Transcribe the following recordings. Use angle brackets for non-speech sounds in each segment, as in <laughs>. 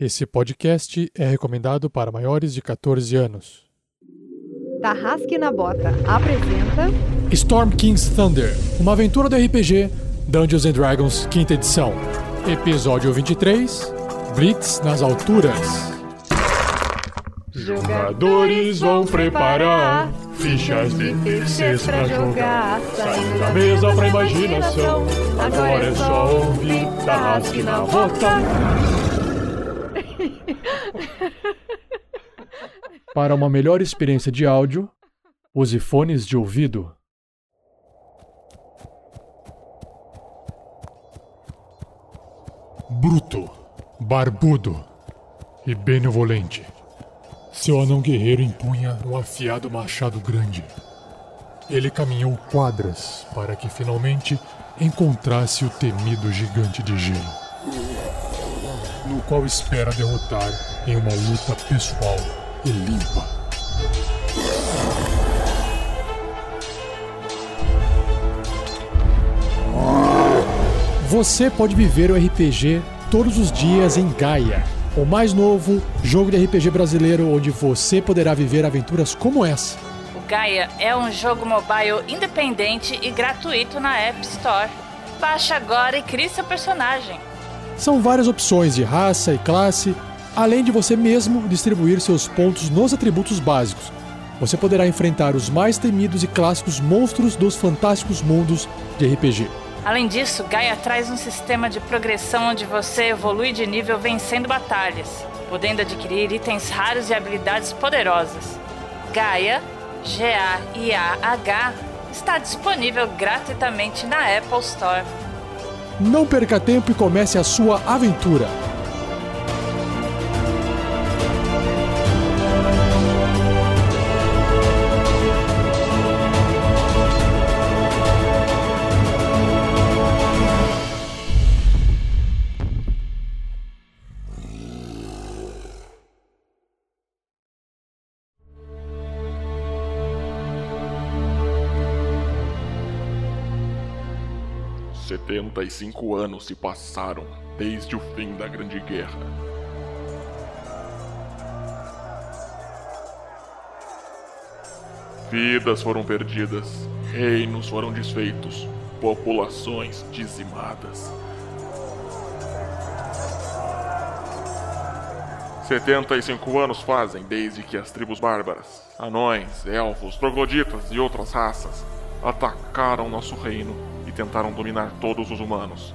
Esse podcast é recomendado para maiores de 14 anos. Tarrasque na Bota apresenta Storm King's Thunder, uma aventura do RPG Dungeons and Dragons, quinta edição. Episódio 23 Blitz nas alturas. Jogadores vão preparar fichas de terceiros pra jogar. Saindo da mesa pra imaginação. Agora é só ouvir Tarrasque na Bota. Para uma melhor experiência de áudio, use fones de ouvido. Bruto, barbudo e benevolente. Seu anão guerreiro empunha um afiado machado grande. Ele caminhou quadras para que finalmente encontrasse o temido gigante de gelo, no qual espera derrotar em uma luta pessoal e limpa. Você pode viver o RPG todos os dias em Gaia, o mais novo jogo de RPG brasileiro onde você poderá viver aventuras como essa. O Gaia é um jogo mobile independente e gratuito na App Store. Baixe agora e crie seu personagem. São várias opções de raça e classe, além de você mesmo distribuir seus pontos nos atributos básicos. Você poderá enfrentar os mais temidos e clássicos monstros dos fantásticos mundos de RPG. Além disso, Gaia traz um sistema de progressão onde você evolui de nível vencendo batalhas, podendo adquirir itens raros e habilidades poderosas. Gaia, G-A-I-A-H, está disponível gratuitamente na Apple Store. Não perca tempo e comece a sua aventura. Setenta e cinco anos se passaram desde o fim da Grande Guerra. Vidas foram perdidas, reinos foram desfeitos, populações dizimadas. 75 anos fazem desde que as tribos bárbaras, anões, elfos, trogloditas e outras raças atacaram nosso reino tentaram dominar todos os humanos,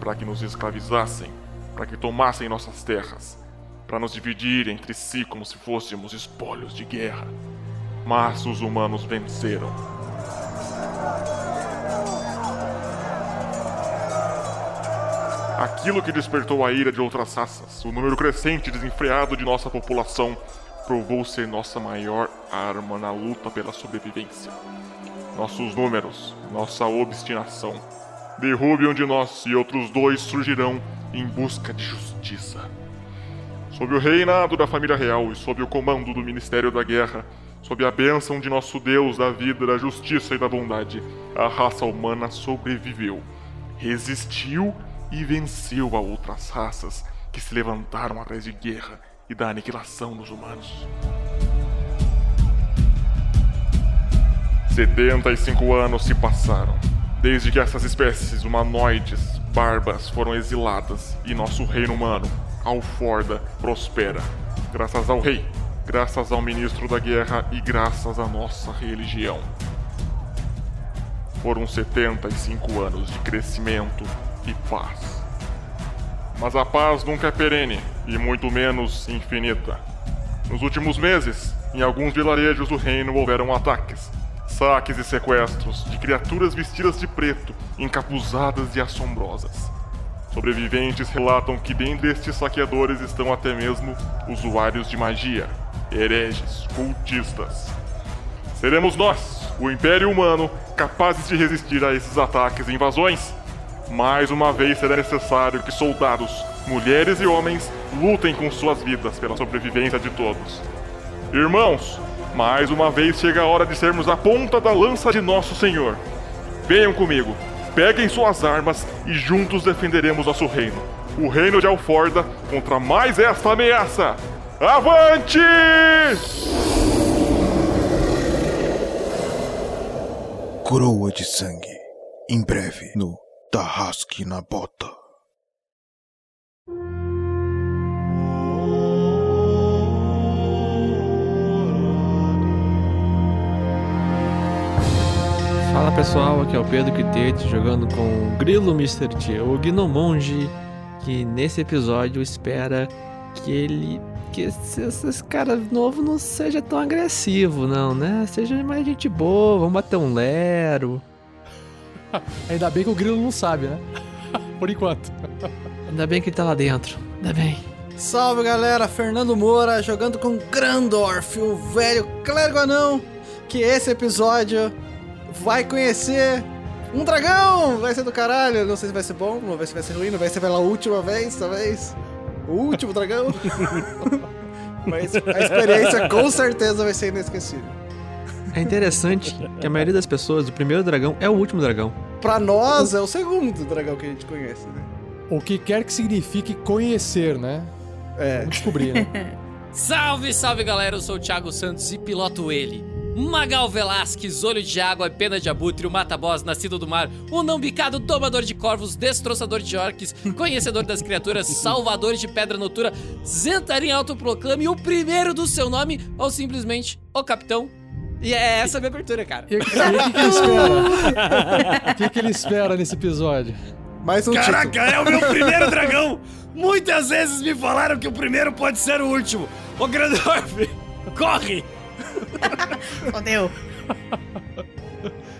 para que nos escravizassem, para que tomassem nossas terras, para nos dividir entre si como se fôssemos espólios de guerra. Mas os humanos venceram. Aquilo que despertou a ira de outras raças, o número crescente e desenfreado de nossa população, provou ser nossa maior arma na luta pela sobrevivência. Nossos números, nossa obstinação. Derrube um de nós e outros dois surgirão em busca de justiça. Sob o reinado da família real e sob o comando do Ministério da Guerra, sob a bênção de nosso Deus da vida, da justiça e da bondade, a raça humana sobreviveu, resistiu e venceu a outras raças que se levantaram atrás de guerra e da aniquilação dos humanos. 75 anos se passaram, desde que essas espécies humanoides barbas foram exiladas e nosso reino humano, Alforda, prospera, graças ao rei, graças ao ministro da guerra e graças à nossa religião. Foram 75 anos de crescimento e paz. Mas a paz nunca é perene e muito menos infinita. Nos últimos meses, em alguns vilarejos do reino houveram ataques, saques e sequestros de criaturas vestidas de preto, encapuzadas e assombrosas. Sobreviventes relatam que dentre estes saqueadores estão até mesmo usuários de magia, hereges, cultistas. Seremos nós, o Império Humano, capazes de resistir a esses ataques e invasões? Mais uma vez será necessário que soldados, mulheres e homens lutem com suas vidas pela sobrevivência de todos. Irmãos, mais uma vez chega a hora de sermos a ponta da lança de nosso Senhor. Venham comigo, peguem suas armas e juntos defenderemos nosso reino. o reino de Alforda contra mais esta ameaça. Avante! Coroa de sangue. Em breve, no Tarrasque na Bota. Fala pessoal, aqui é o Pedro Quitete jogando com o Grilo Mr. T, o Gnomonge, que nesse episódio espera que ele. que esse, esse cara novo não seja tão agressivo, não, né? Seja mais gente boa, vamos bater um lero. <laughs> Ainda bem que o Grilo não sabe, né? <laughs> Por enquanto. Ainda bem que ele tá lá dentro. Ainda bem. Salve galera, Fernando Moura jogando com Grandorf, o velho clérigo anão, que esse episódio vai conhecer um dragão! Vai ser do caralho, não sei se vai ser bom, não sei se vai ser ruim, não vai ser pela última vez, talvez. O último dragão. <laughs> Mas a experiência com certeza vai ser inesquecível. É interessante que a maioria das pessoas, o primeiro dragão é o último dragão. Pra nós é o segundo dragão que a gente conhece, né? O que quer que signifique conhecer, né? É. Vamos descobrir, né? <laughs> Salve, salve galera, eu sou o Thiago Santos e piloto ele. Magal Velasquez, olho de água, pena de abutre, o mata-boss, nascido do mar, o não bicado, domador de corvos, destroçador de orques, conhecedor das criaturas, salvador de pedra notura, Zentarim autoproclame, o primeiro do seu nome, ou simplesmente o capitão. E é essa a minha abertura, cara. E, e o que, que ele espera? O que, que ele espera nesse episódio? Mais um Caraca, título. é o meu primeiro dragão! Muitas vezes me falaram que o primeiro pode ser o último. Ô Grandorf, <laughs> corre! <laughs> Fodeu.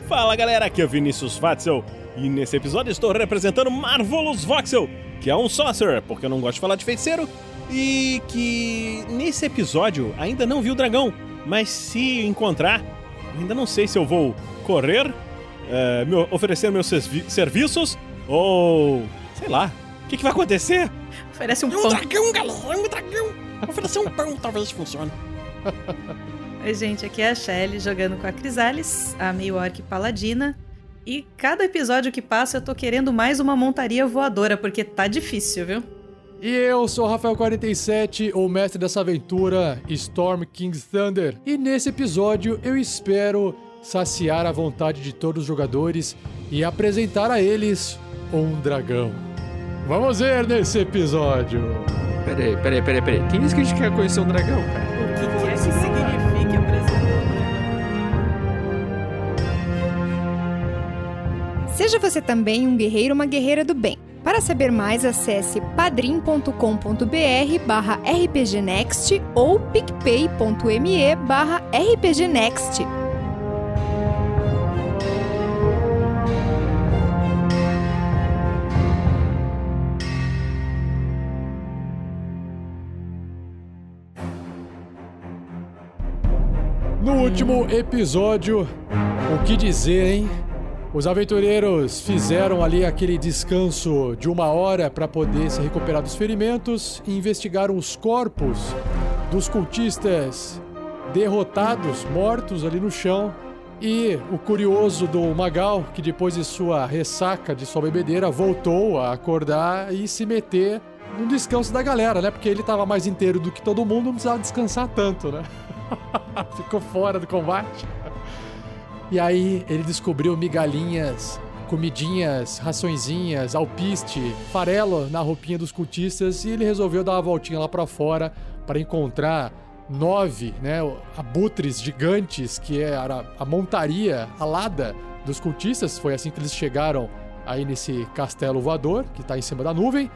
Fala galera, aqui é o Vinícius Fatzel e nesse episódio estou representando Marvelous Voxel, que é um sorcerer, porque eu não gosto de falar de feiticeiro, e que nesse episódio ainda não viu o dragão, mas se encontrar, ainda não sei se eu vou correr, me oferecer meus servi- serviços ou sei lá, o que, que vai acontecer? Oferece um É um pão. dragão, galera, é um dragão. Oferecer um pão talvez funcione. <laughs> Oi, gente, aqui é a Shelly jogando com a Crisales, a meio orc paladina. E cada episódio que passa eu tô querendo mais uma montaria voadora, porque tá difícil, viu? E eu sou o Rafael47, o mestre dessa aventura, Storm King's Thunder. E nesse episódio eu espero saciar a vontade de todos os jogadores e apresentar a eles um dragão. Vamos ver nesse episódio. Peraí, peraí, peraí, peraí. Quem disse que a gente quer conhecer um dragão, cara? O que signifique Seja você também um guerreiro ou uma guerreira do bem. Para saber mais, acesse padrim.com.br barra rpgnext ou picpay.me barra rpgnext. No último episódio, o que dizer, hein? Os aventureiros fizeram ali aquele descanso de uma hora para poder se recuperar dos ferimentos e investigaram os corpos dos cultistas derrotados, mortos ali no chão. E o curioso do Magal, que depois de sua ressaca de sua bebedeira, voltou a acordar e se meter no descanso da galera, né? Porque ele tava mais inteiro do que todo mundo, não precisava descansar tanto, né? <laughs> Ficou fora do combate. E aí ele descobriu migalhinhas, comidinhas, raçõezinhas, alpiste, farelo na roupinha dos cultistas e ele resolveu dar uma voltinha lá pra fora para encontrar nove, né, abutres gigantes que era a montaria alada dos cultistas. Foi assim que eles chegaram aí nesse castelo voador que tá em cima da nuvem.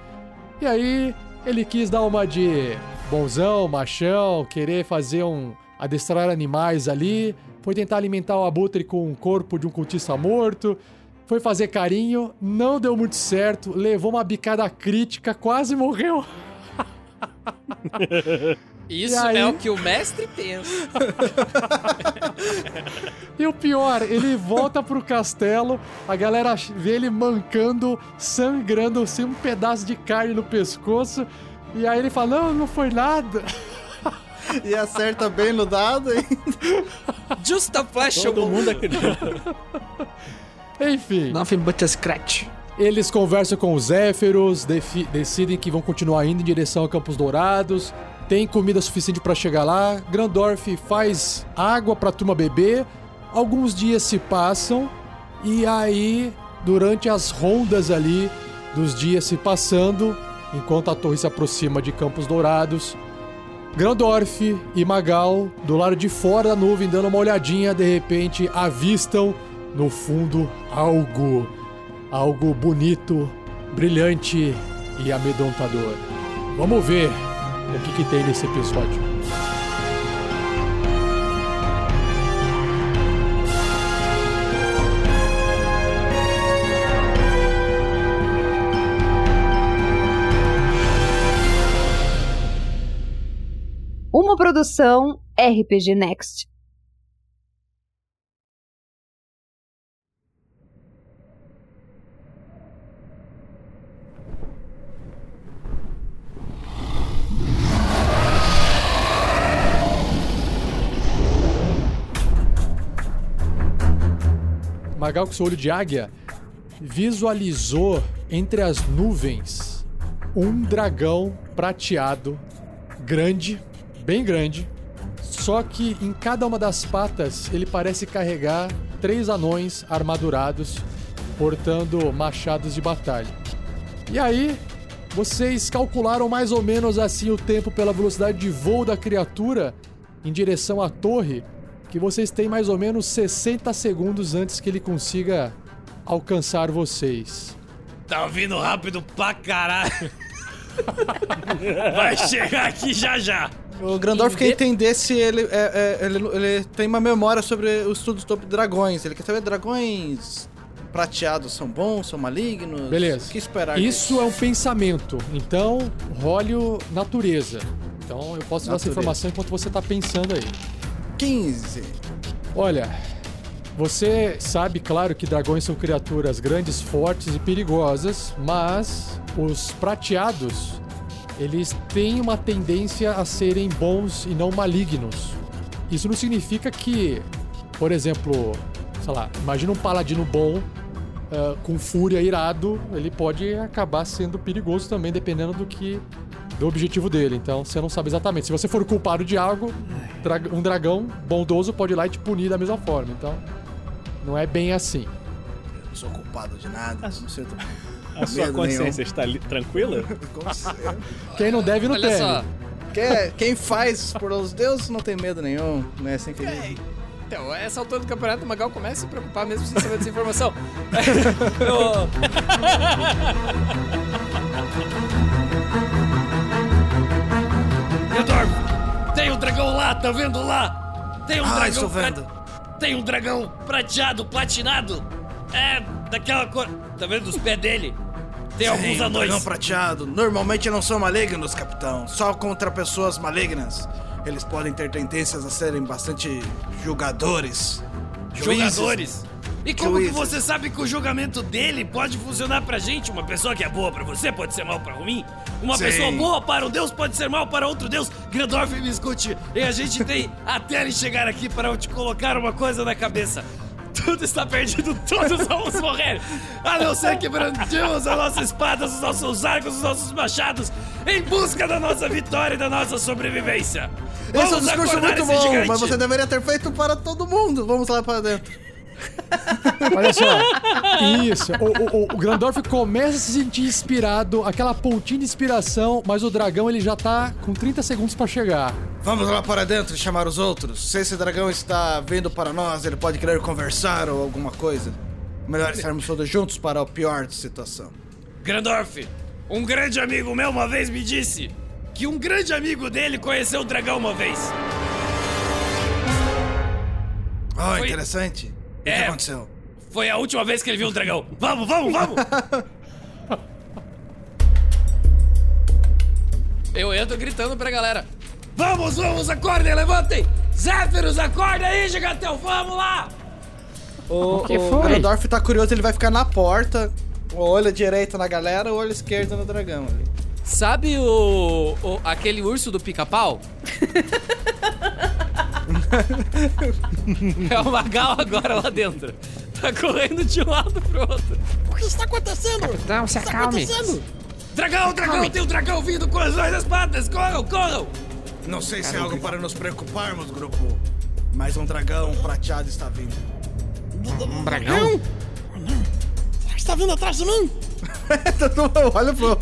E aí ele quis dar uma de bonzão, machão, querer fazer um adestrar animais ali, foi tentar alimentar o abutre com o corpo de um cultista morto, foi fazer carinho, não deu muito certo, levou uma bicada crítica, quase morreu. <laughs> Isso aí? é o que o mestre pensa. <laughs> E o pior, ele volta pro castelo, a galera vê ele mancando, sangrando, sem um pedaço de carne no pescoço, e aí ele fala: Não, não foi nada. <laughs> E acerta bem no dado, hein? Just a flash Todo mundo acredita. Enfim. Nothing but a scratch. Eles conversam com os Zéferos, decidem que vão continuar indo em direção a Campos Dourados. Tem comida suficiente para chegar lá. Grandorf faz água para turma beber. Alguns dias se passam e aí, durante as rondas ali dos dias se passando, enquanto a torre se aproxima de Campos Dourados, Grandorf e Magal, do lado de fora da nuvem, dando uma olhadinha, de repente avistam no fundo algo, algo bonito, brilhante e amedrontador. Vamos ver o que, que tem nesse episódio. Produção RPG Next. Magal, com seu olho de águia, visualizou entre as nuvens um dragão prateado, grande, bem grande. Só que em cada uma das patas ele parece carregar três anões armadurados, portando machados de batalha. E aí, vocês calcularam mais ou menos assim o tempo pela velocidade de voo da criatura em direção à torre, que vocês têm mais ou menos 60 segundos antes que ele consiga alcançar vocês. Tá vindo rápido pra caralho. <laughs> Vai chegar aqui já já. O Grandorf quer entender se ele, é- é- ele, ele tem uma memória sobre o estudo sobre dragões. Ele quer saber dragões prateados são bons, são malignos? Beleza. O que esperar Isso disso? é um pensamento. Então, role o natureza. Então, eu posso dar essa Natureza. informação enquanto você tá pensando aí. 15. Olha, você sabe, claro, que dragões são criaturas grandes, fortes e perigosas, mas os prateados, eles têm uma tendência a serem bons e não malignos. Isso não significa que, por exemplo, sei lá, imagina um paladino bom ah, com fúria irado, ele pode acabar sendo perigoso também, dependendo do que do objetivo dele. Então, você não sabe exatamente. Se você for culpado de algo, um dragão bondoso pode ir lá e te punir da mesma forma. Então, não é bem assim. Eu não sou culpado de nada. Não sinto A sua medo consciência está li- tranquila? <laughs> nenhum. Quem não deve, não Olha teme. só. Quem, quem faz por os deuses não tem medo nenhum, né? Assim que ele... Então, essa altura do campeonato, o Magal começa a se preocupar mesmo sem saber dessa informação. Eu- <laughs> Redorf, tem um dragão lá, tá vendo lá? Tem um Ah, dragão. estou vendo. Tem um dragão prateado, platinado. É, daquela cor. Tá vendo os pés dele? Tem alguns Sim, um anões. dragão prateado. Normalmente não são malignos, capitão. Só contra pessoas malignas. Eles podem ter tendências a serem bastante julgadores. Juízes. Jogadores. E como que Juízes. você sabe que o julgamento dele pode funcionar pra gente? Uma pessoa que é boa pra você pode ser mal pra mim? Uma Sim. pessoa boa para um deus pode ser mal para outro deus? Grandorf me escute. E a gente tem <laughs> até ele chegar aqui para eu te colocar uma coisa na cabeça. Tudo está perdido, todos <laughs> vamos morrer. A não ser que brandimos as nossas espadas, os nossos arcos, os nossos machados, em busca da nossa vitória e da nossa sobrevivência. Esse é um Vamos discurso muito bom, gigante. mas você deveria ter feito para todo mundo. Vamos lá para dentro. Olha só. Isso. O, o, o Grandorf começa a se sentir inspirado, aquela pontinha de inspiração, mas o dragão ele já tá com 30 segundos pra chegar. Vamos lá para dentro e chamar os outros. Se esse dragão está vindo para nós, ele pode querer conversar ou alguma coisa. Melhor estarmos todos juntos para a pior situação. Grandorf, um grande amigo meu uma vez me disse que um grande amigo dele conheceu o dragão uma vez. Oh, Foi- interessante. O que É. aconteceu? Foi a última vez que ele viu um dragão. Vamos, vamos, vamos! <laughs> Eu entro gritando pra galera. Vamos, vamos, acordem, levantem! Zéferos, acorda aí, Gigatel, vamos lá! O, que o foi? Grandorf tá curioso, ele vai ficar na porta. O olho direito na galera, o olho esquerdo no dragão ali. Sabe o, o- aquele urso do pica-pau? <laughs> <laughs> é o Magal agora lá dentro. Tá correndo de um lado pro outro. que está acontecendo? Não, se O que está acalme. acontecendo? Dragão, dragão, tem um dragão vindo com as duas patas! Corram, corram! Não sei se é algo para nos preocuparmos, grupo. Mas um dragão prateado está vindo. Um dragão? Não. Será que está vindo atrás de mim? <laughs> Olha pro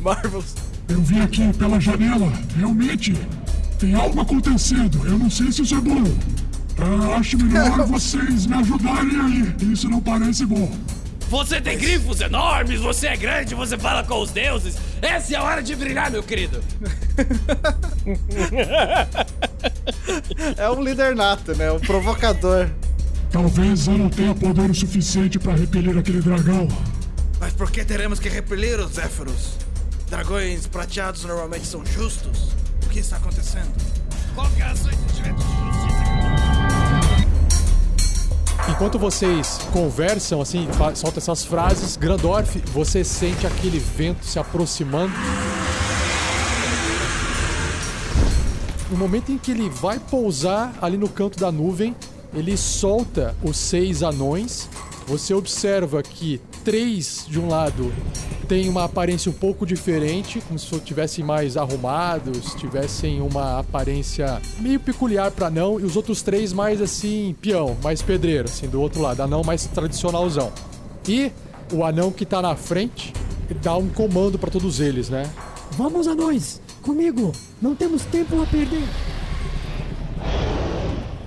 Marvels. Eu vi aqui pela janela, realmente. Tem algo acontecendo. Eu não sei se isso é bom. Ah, acho melhor <laughs> vocês me ajudarem aí. Isso não parece bom. Você tem grifos enormes, você é grande, você fala com os deuses. Essa é a hora de brilhar, meu querido. É um líder nato, né? Um provocador. Talvez eu não tenha poder o suficiente para repelir aquele dragão. Mas por que teremos que repelir os Zéfiros? Dragões prateados normalmente são justos. Que está acontecendo? Qual que é a sua Enquanto vocês conversam, assim, soltam essas frases, Grandorf, você sente aquele vento se aproximando. No momento em que ele vai pousar ali no canto da nuvem, ele solta os seis anões. Você observa que três de um lado têm uma aparência um pouco diferente, como se tivessem mais arrumados, tivessem uma aparência meio peculiar para anão, e os outros três mais assim, peão, mais pedreiro, assim, do outro lado, anão mais tradicionalzão. E o anão que tá na frente dá um comando para todos eles, né? Vamos, anões! Comigo! Não temos tempo a perder!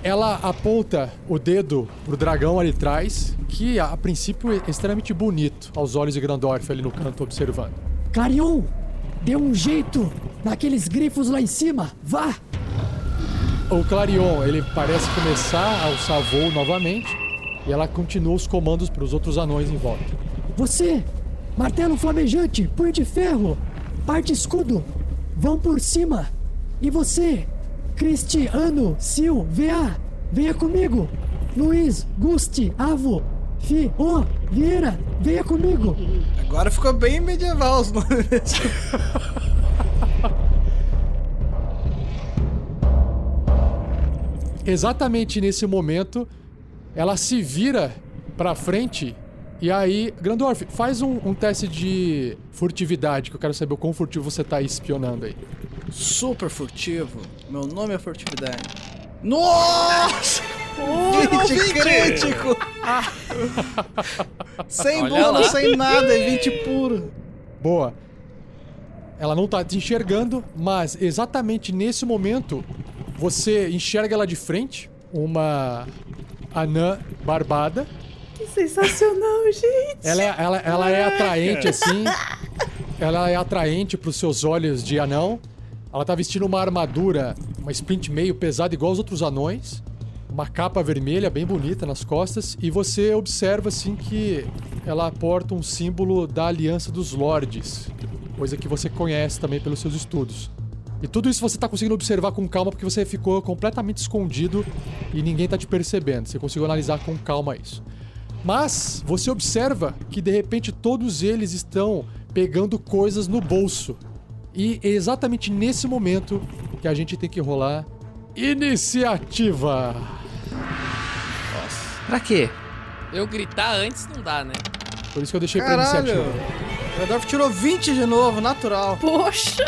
Ela aponta o dedo pro dragão ali atrás, que a princípio é extremamente bonito aos olhos de Grandorf ali no canto observando. Clarion! Dê um jeito naqueles grifos lá em cima! Vá! O Clarion, ele parece começar a alçar voo novamente, e ela continua os comandos para os outros anões em volta. Você! Martelo flamejante! Punho de ferro! Parte escudo! Vão por cima! E você! Cristiano, Sil, VA! Venha comigo! Luiz, Gusti, Avo, Fi, Ô, Vieira, venha comigo! Agora ficou bem medieval os nomes. <laughs> Exatamente nesse momento, ela se vira pra frente e aí, Grandorf, faz um, um teste de furtividade, que eu quero saber o quão furtivo você tá aí espionando aí. Super furtivo. Meu nome é furtividade. Nossa! Oh, 20 20. crítico! <laughs> sem bônus, lá. sem nada, é 20 puro. Boa. Ela não tá te enxergando, mas exatamente nesse momento você enxerga ela de frente, uma anã barbada. Que sensacional, <laughs> gente! Ela é, ela, ela é atraente assim. Ela é atraente pros seus olhos de anão. Ela tá vestindo uma armadura, uma sprint meio pesada igual os outros anões. Uma capa vermelha bem bonita nas costas. E você observa assim que ela porta um símbolo da Aliança dos Lordes. Coisa que você conhece também pelos seus estudos. E tudo isso você tá conseguindo observar com calma porque você ficou completamente escondido e ninguém tá te percebendo. Você conseguiu analisar com calma isso. Mas você observa que de repente todos eles estão pegando coisas no bolso. E é exatamente nesse momento que a gente tem que rolar iniciativa. Pra quê? Eu gritar antes não dá, né? Por isso que eu deixei pra Caralho! iniciativa. O Rodolfo tirou 20 de novo, natural. Poxa!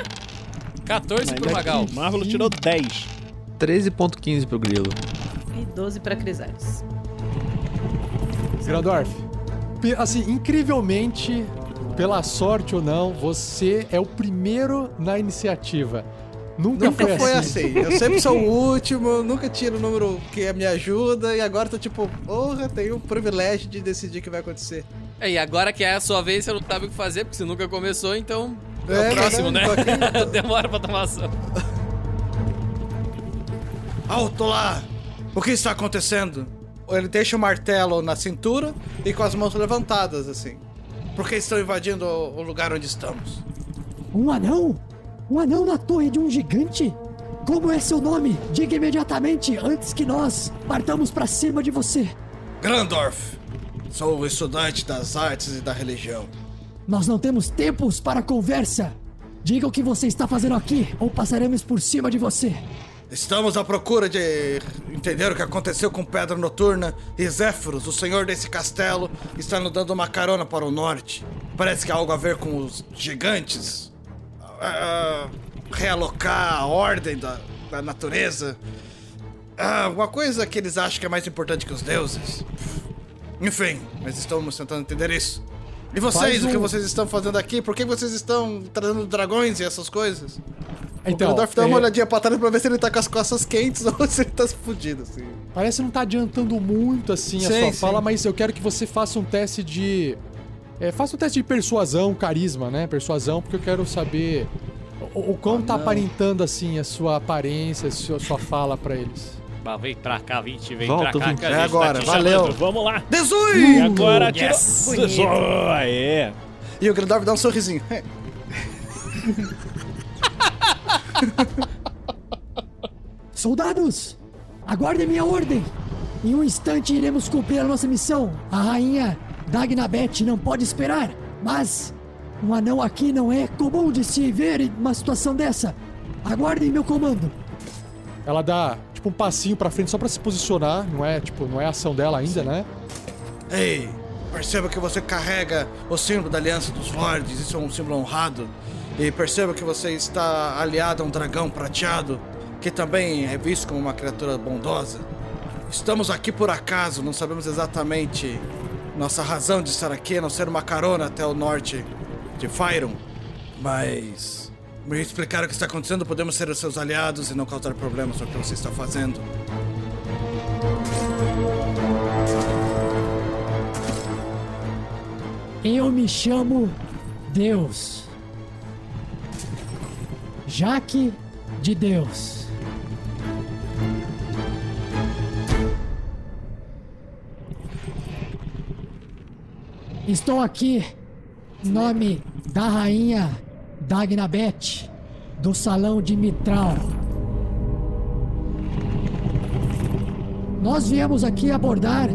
14 pro Magal. Marvel tirou 10. 13.15 pro Grilo. E 12 pra Crisales. Grandorf, assim, incrivelmente, pela sorte ou não, você é o primeiro na iniciativa. Nunca, Nunca foi, foi assim. assim. Eu sempre sou o último, nunca tiro o número que me ajuda e agora tô tipo, porra, tenho o privilégio de decidir o que vai acontecer. É, e agora que é a sua vez, você não sabe o que fazer, porque você nunca começou, então. É, É, o próximo, né? verdade, tô <laughs> Demora pra tomar ação. Alto lá! O que está acontecendo? Ele deixa o martelo na cintura e com as mãos levantadas, assim. Por que estão invadindo o lugar onde estamos? Um anão? Um anão na torre de um gigante? Como é seu nome? Diga imediatamente antes que nós partamos pra cima de você. Grandorf, sou o estudante das artes e da religião. Nós não temos tempos para conversa. Diga o que você está fazendo aqui ou passaremos por cima de você. Estamos à procura de entender o que aconteceu com Pedra Noturna e Zéfiros, o senhor desse castelo, está nos dando uma carona para o norte. Parece que há algo a ver com os gigantes. Ah, realocar a ordem da, da natureza. Ah, uma coisa que eles acham que é mais importante que os deuses. Enfim, mas estamos tentando entender isso. E vocês, Faz o que um- vocês estão fazendo aqui? Por que vocês estão trazendo dragões e essas coisas? Então, o Gandalf dá uma é- olhadinha pra trás pra ver se ele tá com as costas quentes <laughs> ou se ele tá fudido, assim. Parece não tá adiantando muito assim a Sim, sua sim. fala, mas eu quero que você faça um teste de. É, faça um teste de persuasão, carisma, né? Persuasão, porque eu quero saber o, o quão tá não. aparentando assim a sua aparência, a sua, sua fala pra eles. Bah, vem pra cá, 20, vem Volta, pra cá. 20. que a É gente agora, tá te valeu. chamando. Vamos lá. Desui! E agora tira. yes. É. E o Gandalf dá um sorrisinho. <laughs> <laughs> Soldados, aguardem minha ordem. Em um instante iremos cumprir a nossa missão. A rainha Dagnabeth não pode esperar, mas um anão aqui não é comum de se ver em uma situação dessa. Aguardem meu comando. Ela dá tipo um passinho pra frente só pra se posicionar, não é tipo, não é a ação dela ainda, né? Ei, perceba que você carrega o símbolo da Aliança dos Lordes, isso é um símbolo honrado. E perceba que você está aliado a um dragão prateado, que também é visto como uma criatura bondosa. Estamos aqui por acaso, não sabemos exatamente nossa razão de estar aqui, a não ser uma carona até o norte de Fyron. Mas me explicaram o que está acontecendo, podemos ser os seus aliados e não causar problemas no que você está fazendo. Eu me chamo Deus. Jaque de Deus. Estou aqui em nome da rainha Dagnabeth do salão de Mitral. Nós viemos aqui abordar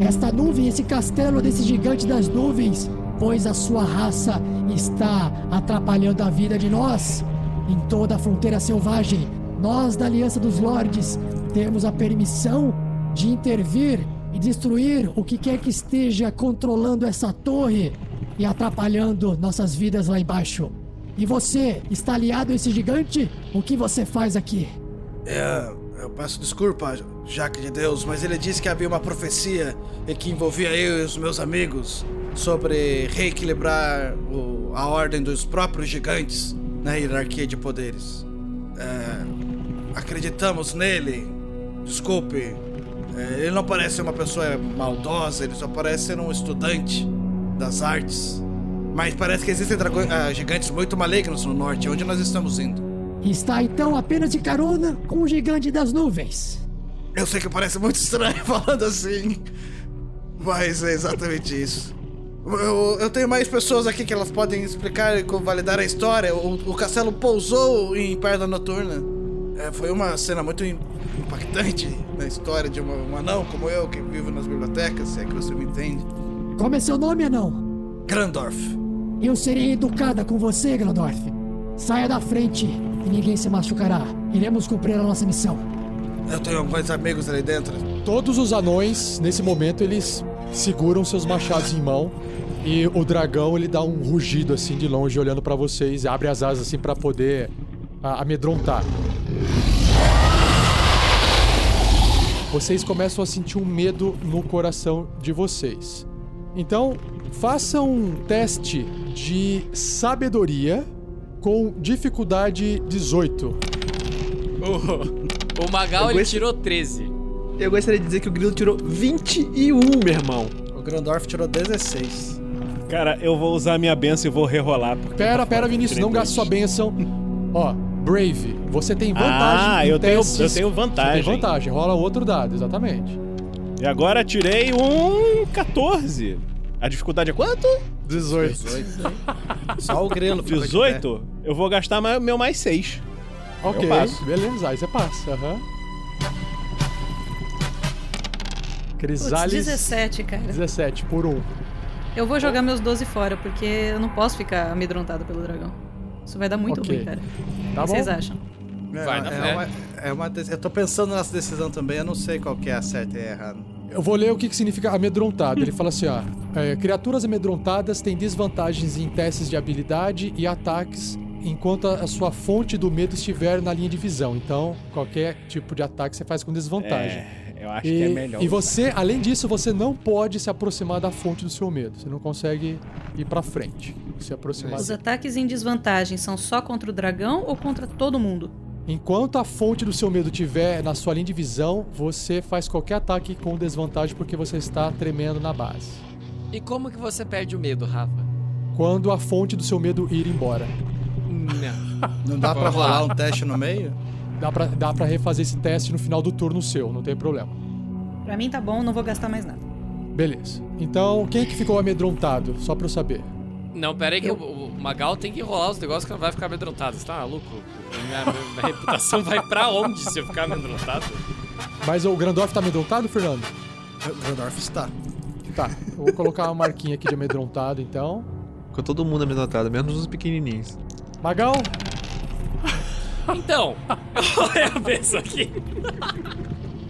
esta nuvem, esse castelo desse gigante das nuvens, pois a sua raça está atrapalhando a vida de nós em toda a fronteira selvagem. Nós da Aliança dos Lordes temos a permissão de intervir e destruir o que quer que esteja controlando essa torre e atrapalhando nossas vidas lá embaixo. E você, está aliado a esse gigante? O que você faz aqui? É, eu peço desculpa, Jaque de Deus, mas ele disse que havia uma profecia e que envolvia eu e os meus amigos sobre reequilibrar o- a ordem dos próprios gigantes na hierarquia de poderes. É, acreditamos nele. Desculpe. É, ele não parece uma pessoa maldosa, ele só parece ser um estudante das artes. Mas parece que existem dragões, ah, gigantes muito malignos no norte, onde nós estamos indo. Está então apenas de carona com o gigante das nuvens. Eu sei que parece muito estranho <laughs> falando assim, mas é exatamente isso. Eu, eu tenho mais pessoas aqui que elas podem explicar e validar a história. O, o castelo pousou em Perda Noturna. É, foi uma cena muito im- impactante na história de uma, um anão como eu que vivo nas bibliotecas, se é que você me entende. Como é seu nome, anão? Grandorf. Eu serei educada com você, Grandorf. Saia da frente e ninguém se machucará. Iremos cumprir a nossa missão. Eu tenho alguns amigos ali dentro. Todos os anões, nesse momento, eles seguram seus machados em mão. E o dragão, ele dá um rugido assim de longe, olhando pra vocês, e abre as asas assim pra poder ah, amedrontar. Vocês começam a sentir um medo no coração de vocês. Então, façam um teste de sabedoria com dificuldade 18. O, o Magal, ele tirou 13. Eu gostaria de dizer que o Grilo tirou 21, meu irmão. O Grandorf tirou 16. Cara, eu vou usar minha benção e vou rerolar. porque Pera, tá pera, Vinícius, não gaste sua bênção. Ó, Brave, você tem vantagem Ah, eu tenho- eu tenho vantagem. Você tem vantagem, rola outro dado, exatamente. E agora tirei um 14. A dificuldade é quanto? 18. Só o grelo ficou de 18? Eu vou gastar meu mais 6. Ok, beleza, aí você passa. aham. Putz, Crisales 17, cara. 17 por 1. Eu vou jogar meus 12 fora, porque eu não posso ficar amedrontado pelo dragão. Isso vai dar muito Ok. ruim, cara. Tá o que bom. vocês acham? Vai na é fé. Uma, é uma, eu tô pensando nessa decisão também, eu não sei qual que é a certa e a errada. Eu vou ler o que, que significa amedrontado. Ele fala assim, ó. é, criaturas amedrontadas têm desvantagens em testes de habilidade e ataques enquanto a a sua fonte do medo estiver na linha de visão. Então, qualquer tipo de ataque você faz com desvantagem. É, eu acho e, que é melhor. E você, além disso, você não pode se aproximar da fonte do seu medo. Você não consegue ir pra frente. Se aproximar. Os ataques em desvantagem são só contra o dragão ou contra todo mundo? Enquanto a fonte do seu medo estiver na sua linha de visão, você faz qualquer ataque com desvantagem porque você está tremendo na base. E como que você perde o medo, Rafa? Quando a fonte do seu medo ir embora. Não. Não dá lá. rolar um teste no meio? Dá pra, dá pra refazer esse teste no final do turno seu, não tem problema. Pra mim tá bom, não vou gastar mais nada. Beleza. Então, quem que ficou amedrontado? Só pra eu saber. Não, pera aí que o, o Magal tem que rolar os negócios que não vai ficar amedrontado. Você tá maluco? Minha, minha reputação vai pra onde se eu ficar amedrontado? Mas o Grandorf tá amedrontado, Fernando? O Grandorf está. Tá, eu vou colocar uma marquinha aqui de amedrontado, então. Ficou todo mundo amedrontado, menos os pequenininhos. Magal, Então, <laughs> olha a vez aqui.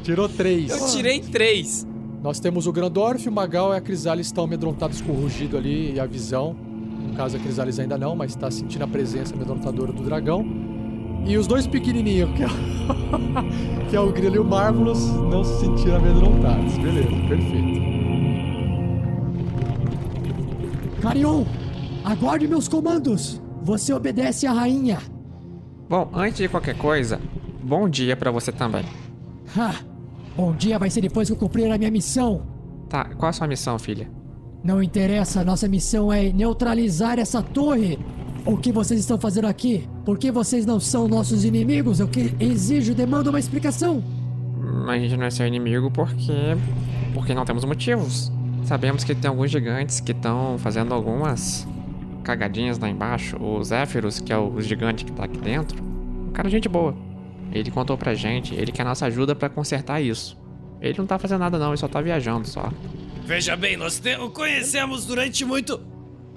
tirou três. Eu tirei três. Nós temos o Grandorf, o Magal e a Crisalis estão amedrontados com o rugido ali e a visão. No caso, a Crisalis ainda não, mas tá sentindo a presença amedrontadora do dragão. E os dois pequenininhos, que é, o- <laughs> que é o Grilo e o Marvelous, não se sentiram amedrontados. Beleza, perfeito. Carion, aguarde meus comandos. Você obedece à rainha. Bom, antes de qualquer coisa, bom dia pra você também. Ha! Bom dia vai ser depois que eu cumprir a minha missão. Tá, qual a sua missão, filha? Não interessa, nossa missão é neutralizar essa torre. O que vocês estão fazendo aqui? Por que vocês não são nossos inimigos? Eu que exijo, demando uma explicação. Hum, A gente não é seu inimigo porque. porque não temos motivos. Sabemos que tem alguns gigantes que estão fazendo algumas cagadinhas lá embaixo. O Zéfiros, que é o gigante que tá aqui dentro, um cara de gente boa. Ele contou pra gente, ele quer nossa ajuda pra consertar isso. Ele não tá fazendo nada não, ele só tá viajando só. Veja bem, nós te- o conhecemos durante muito.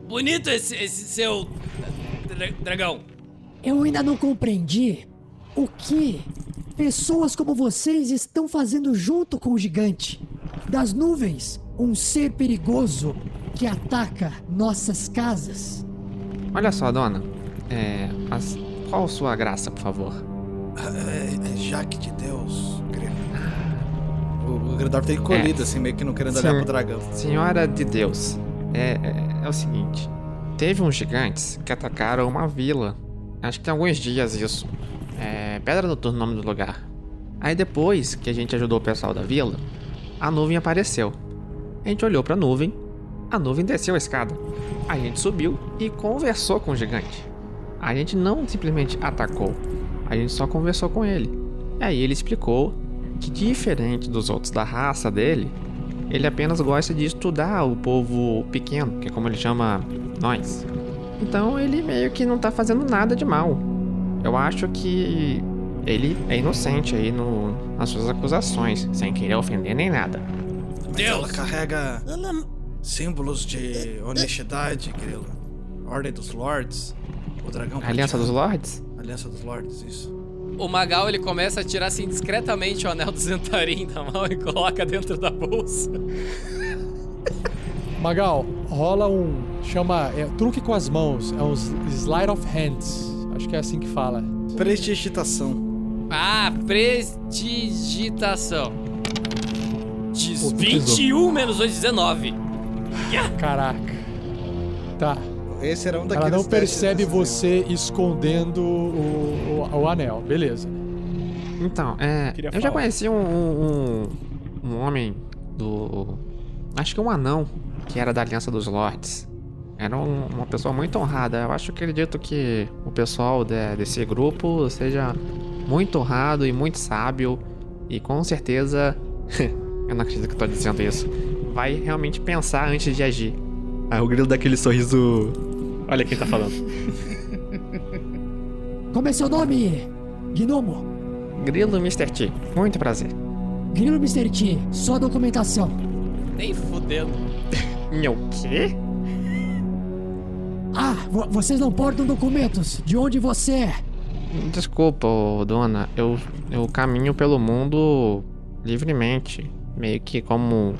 Bonito esse, esse seu. dra- dragão. Eu ainda não compreendi o que pessoas como vocês estão fazendo junto com o gigante. Das nuvens, um ser perigoso que ataca nossas casas. Olha só, dona. É. Mas qual sua graça, por favor? É, é Jaque de Deus. O, o Grandorf tá encolhido, É. assim, meio que não querendo olhar pro dragão. Senhora de Deus, é, é, é o seguinte: teve uns gigantes que atacaram uma vila. Acho que tem alguns dias isso. É, Pedra Noturna o nome do lugar. Aí depois que a gente ajudou o pessoal da vila, a nuvem apareceu. A gente olhou pra nuvem, a nuvem desceu a escada. A gente subiu e conversou com o gigante. A gente não simplesmente atacou, a gente só conversou com ele. E aí ele explicou que, diferente dos outros da raça dele, ele apenas gosta de estudar o povo pequeno, que é como ele chama nós. Então ele meio que não tá fazendo nada de mal. Eu acho que ele é inocente aí no, nas suas acusações, sem querer ofender nem nada. Mas ela carrega símbolos de honestidade, Grilo. Ordem dos Lords. O dragão. Aliança dos Lords? Aliança dos Lords, isso. O Magal ele começa a tirar assim discretamente o anel do Zentarim da mão e coloca dentro da bolsa. <laughs> Magal, rola um. chama. É, truque com as mãos. É um slide of hands. Acho que é assim que fala. Prestigitação. Ah, prestigitação. Diz Pô, tu 21 menos 8, 19. Caraca. Tá. Esse era um Ela daqueles não testes percebe desse você escondendo o, o, o anel. Beleza. Então, é. Queria eu já falar. conheci um, um, um homem do. Acho que um anão que era da Aliança dos Lords. Era um- uma pessoa muito honrada. Eu acho que acredito que o pessoal de- desse grupo seja muito honrado e muito sábio. E com certeza. <laughs> eu não acredito que eu tô dizendo isso. Vai realmente pensar antes de agir. Aí o grilo daquele sorriso. Olha quem tá falando. <laughs> Como é seu nome, Gnomo? Grilo Mr. T. Muito prazer. Grilo Mr. T, só documentação. Nem fudendo. <laughs> Meu quê? Ah, vo- vocês não portam documentos. De onde você é? Desculpa, dona. Eu, eu caminho pelo mundo livremente. Meio que como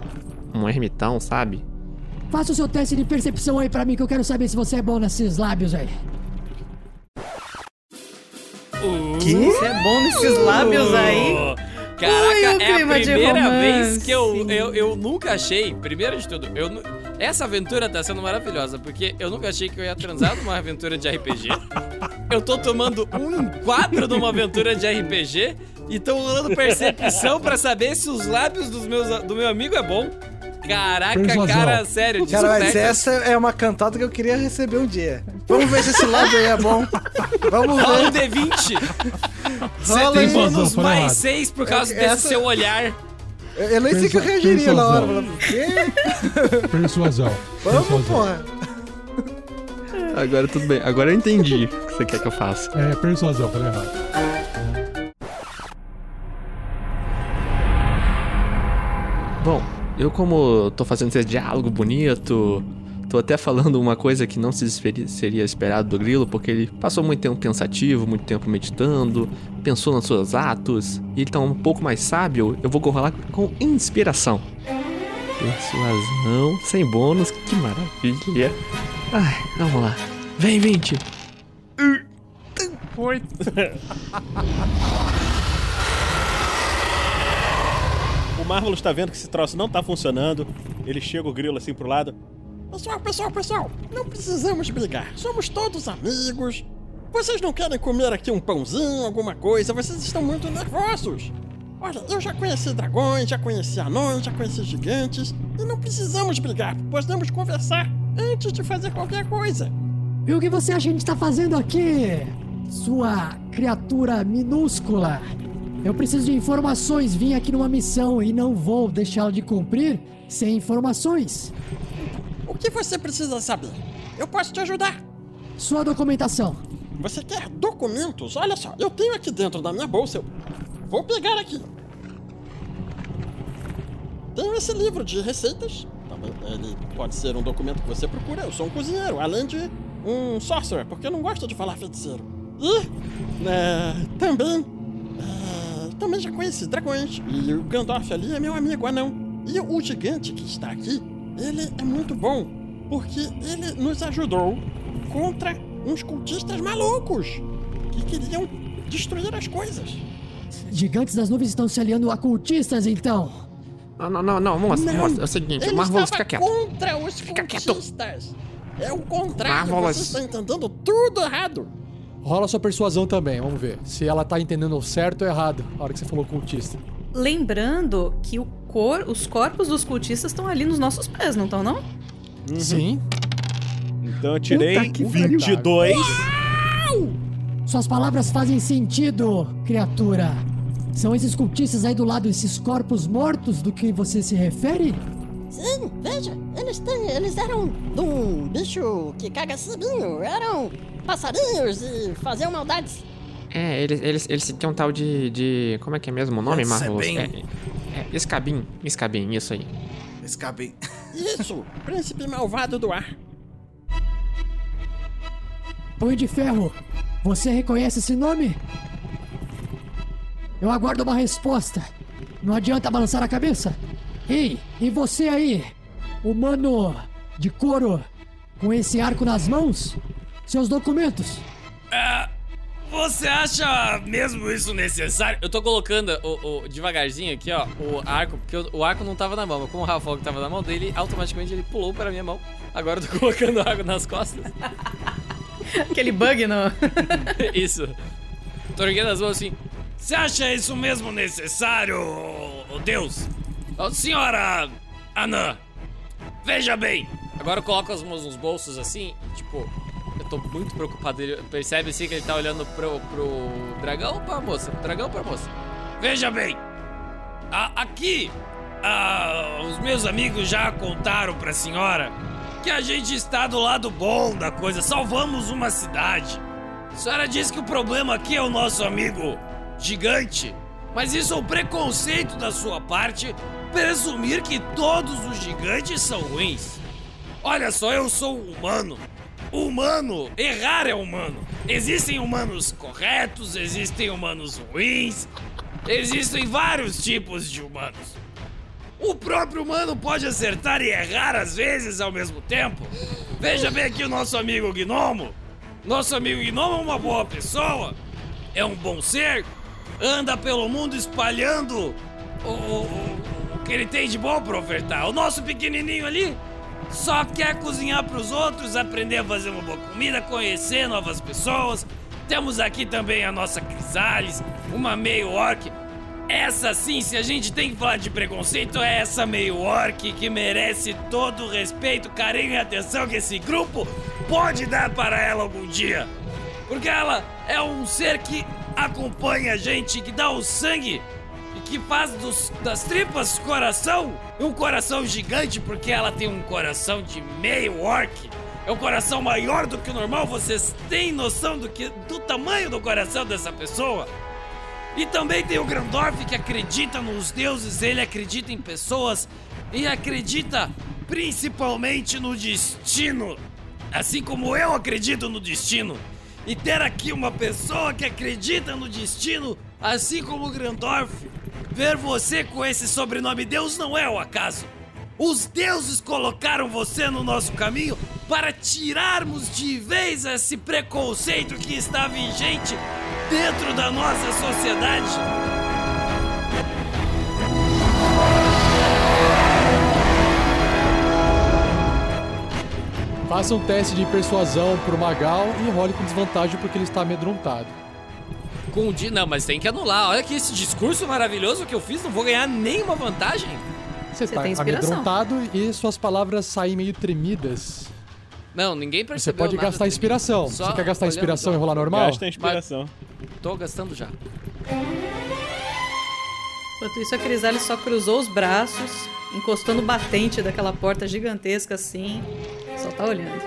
um ermitão, sabe? Faça o seu teste de percepção aí pra mim que eu quero saber se você é bom nesses lábios aí. Que? Você é bom nesses lábios aí? Caraca, Ui, o é a primeira vez que eu, eu, eu nunca achei, primeiro de tudo, eu, essa aventura tá sendo maravilhosa, porque eu nunca achei que eu ia transar numa aventura de RPG. Eu tô tomando um enquadro numa aventura de RPG e tô rolando percepção pra saber se os lábios dos meus, do meu amigo é bom. Caraca, Persuasão. cara, sério, Cara, mas desculpa. essa é uma cantada que eu queria receber um dia. Vamos ver se esse lado aí é bom. Vamos Rola um ver. D20. Você Rola tem bônus mais errado. 6 por causa É- desse essa- seu olhar. Eu, eu nem sei que eu reagiria na hora. persuasão. Falando, "Quê? Persuasão. Vamos, Persuasão. porra. Agora tudo bem. Agora eu entendi o que você quer que eu faça. É, persuasão, falei errado. Bom, eu como tô fazendo esse diálogo bonito, tô até falando uma coisa que não se seria esperado do Grilo, porque ele passou muito tempo pensativo, muito tempo meditando, pensou nos seus atos, e ele tá um pouco mais sábio, eu vou rolar com inspiração. Persuasão, sem bônus, que maravilha. Ai, vamos lá. Vem, 20. Oito. <laughs> o Marvelous tá vendo que esse troço não tá funcionando. Ele chega o grilo assim pro lado. Pessoal, pessoal, pessoal, não precisamos brigar. Somos todos amigos. Vocês não querem comer aqui um pãozinho, alguma coisa? Vocês estão muito nervosos. Olha, eu já conheci dragões, já conheci anões, já conheci gigantes. E não precisamos brigar. Podemos conversar antes de fazer qualquer coisa. E o que você acha que a gente tá fazendo aqui? Sua criatura minúscula. Eu preciso de informações. Vim aqui numa missão e não vou deixá-la de cumprir sem informações. O que você precisa saber? Eu posso te ajudar. Sua documentação. Você quer documentos? Olha só, eu tenho aqui dentro da minha bolsa. Eu vou pegar aqui. Tenho esse livro de receitas. Ele pode ser um documento que você procura. Eu sou um cozinheiro, além de um sorcerer, porque eu não gosto de falar feiticeiro. E é, também, é, também já conheci dragões. E o Gandalf ali é meu amigo anão. E o gigante que está aqui, ele é muito bom, porque ele nos ajudou contra uns cultistas malucos que queriam destruir as coisas. Gigantes das nuvens estão se aliando a cultistas, então. Não, não, não, não, moça, Não, moça, é o seguinte, ele estava fica quieto. contra os cultistas. É o contrário, Marvelous. você está entendendo tudo errado. Rola sua persuasão também, vamos ver. Se ela tá entendendo certo ou errado, a hora que você falou cultista. Lembrando que o cor, os corpos dos cultistas estão ali nos nossos pés, não estão, não? Sim. Então eu tirei Puta que pariu. 22. Suas palavras fazem sentido, criatura. São esses cultistas aí do lado, esses corpos mortos do que você se refere? Sim, veja, eles têm. Eles eram de um bicho que caga sibinho. Eram passarinhos e faziam maldades. É, eles, eles, eles têm um tal de, de. Como é que é mesmo o nome, É, Marvelous? Sebem. É, é, escabim, escabim, isso aí. Escapei. Isso, <laughs> príncipe malvado do ar. Punho de Ferro, você reconhece esse nome? Eu aguardo uma resposta. Não adianta balançar a cabeça. Ei, e você aí? Humano de couro, com esse arco nas mãos? Seus documentos. Você acha mesmo isso necessário? Eu tô colocando o, o- devagarzinho aqui, ó, o arco, porque o, o arco não tava na mão, mas como o Rafa que tava na mão dele, automaticamente ele pulou para minha mão. Agora eu tô <laughs> colocando o arco nas costas. <laughs> Aquele bug no. <laughs> isso. Tô erguendo as mãos assim. Você acha isso mesmo necessário, ô Deus? Ô, senhora Anã, veja bem. Agora eu coloco as mãos nos bolsos assim, tipo, tô muito preocupado. Ele percebe assim que ele tá olhando pro, pro dragão ou pra moça? Dragão ou pra moça? Veja bem, a- aqui, ah, os meus amigos já contaram pra senhora que a gente está do lado bom da coisa, salvamos uma cidade. A senhora disse que o problema aqui é o nosso amigo gigante, mas isso é um preconceito da sua parte presumir que todos os gigantes são ruins. Olha só, eu sou um humano. Humano, errar é humano. Existem humanos corretos, existem humanos ruins, existem vários tipos de humanos. O próprio humano pode acertar e errar às vezes ao mesmo tempo. Veja bem aqui o nosso amigo Gnomo. Nosso amigo Gnomo é uma boa pessoa, é um bom ser, anda pelo mundo espalhando o, o- o que ele tem de bom pra ofertar. O nosso pequenininho ali só quer cozinhar pros outros, aprender a fazer uma boa comida, conhecer novas pessoas. Temos aqui também a nossa Crisales, uma meio orc. Essa sim, se a gente tem que falar de preconceito, é essa meio orc que merece todo o respeito, carinho e atenção que esse grupo pode dar para ela algum dia. Porque ela é um ser que acompanha a gente, que dá o sangue que faz dos- das tripas coração, um coração gigante, porque ela tem um coração de meio orc. É um coração maior do que o normal, vocês têm noção do, que, do tamanho do coração dessa pessoa? E também tem o Grandorf que acredita nos deuses, ele acredita em pessoas e acredita principalmente no destino. Assim como eu acredito no destino. E ter aqui uma pessoa que acredita no destino, assim como o Grandorf, ver você com esse sobrenome Deus não é o acaso. Os deuses colocaram você no nosso caminho para tirarmos de vez esse preconceito que está vigente dentro da nossa sociedade. Faça um teste de persuasão pro Magal e role com desvantagem porque ele está amedrontado. Com o. Não, mas tem que anular. Olha que esse discurso maravilhoso que eu fiz, não vou ganhar nenhuma vantagem. Você está amedrontado e suas palavras saem meio tremidas. Não, ninguém Você percebeu pode nada gastar inspiração. Só Você quer gastar inspiração só. e rolar normal? Gasta inspiração. Tô gastando já. Enquanto isso, a Crisales só cruzou os braços, encostou no batente daquela porta gigantesca assim. Só tá olhando.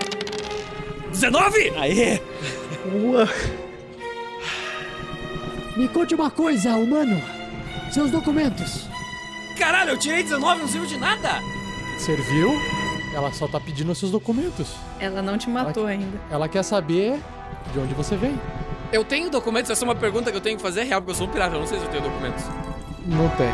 19! Aê! Ua. Me conte uma coisa, humano. Seus documentos. Caralho, eu tirei 19 não serviu de nada! Serviu? Ela só tá pedindo seus documentos. Ela não te matou ainda. Ela quer saber de onde você vem. Eu tenho documentos? Essa é uma pergunta que eu tenho que fazer real, porque eu sou um pirata. Eu não sei se eu tenho documentos. Não tem.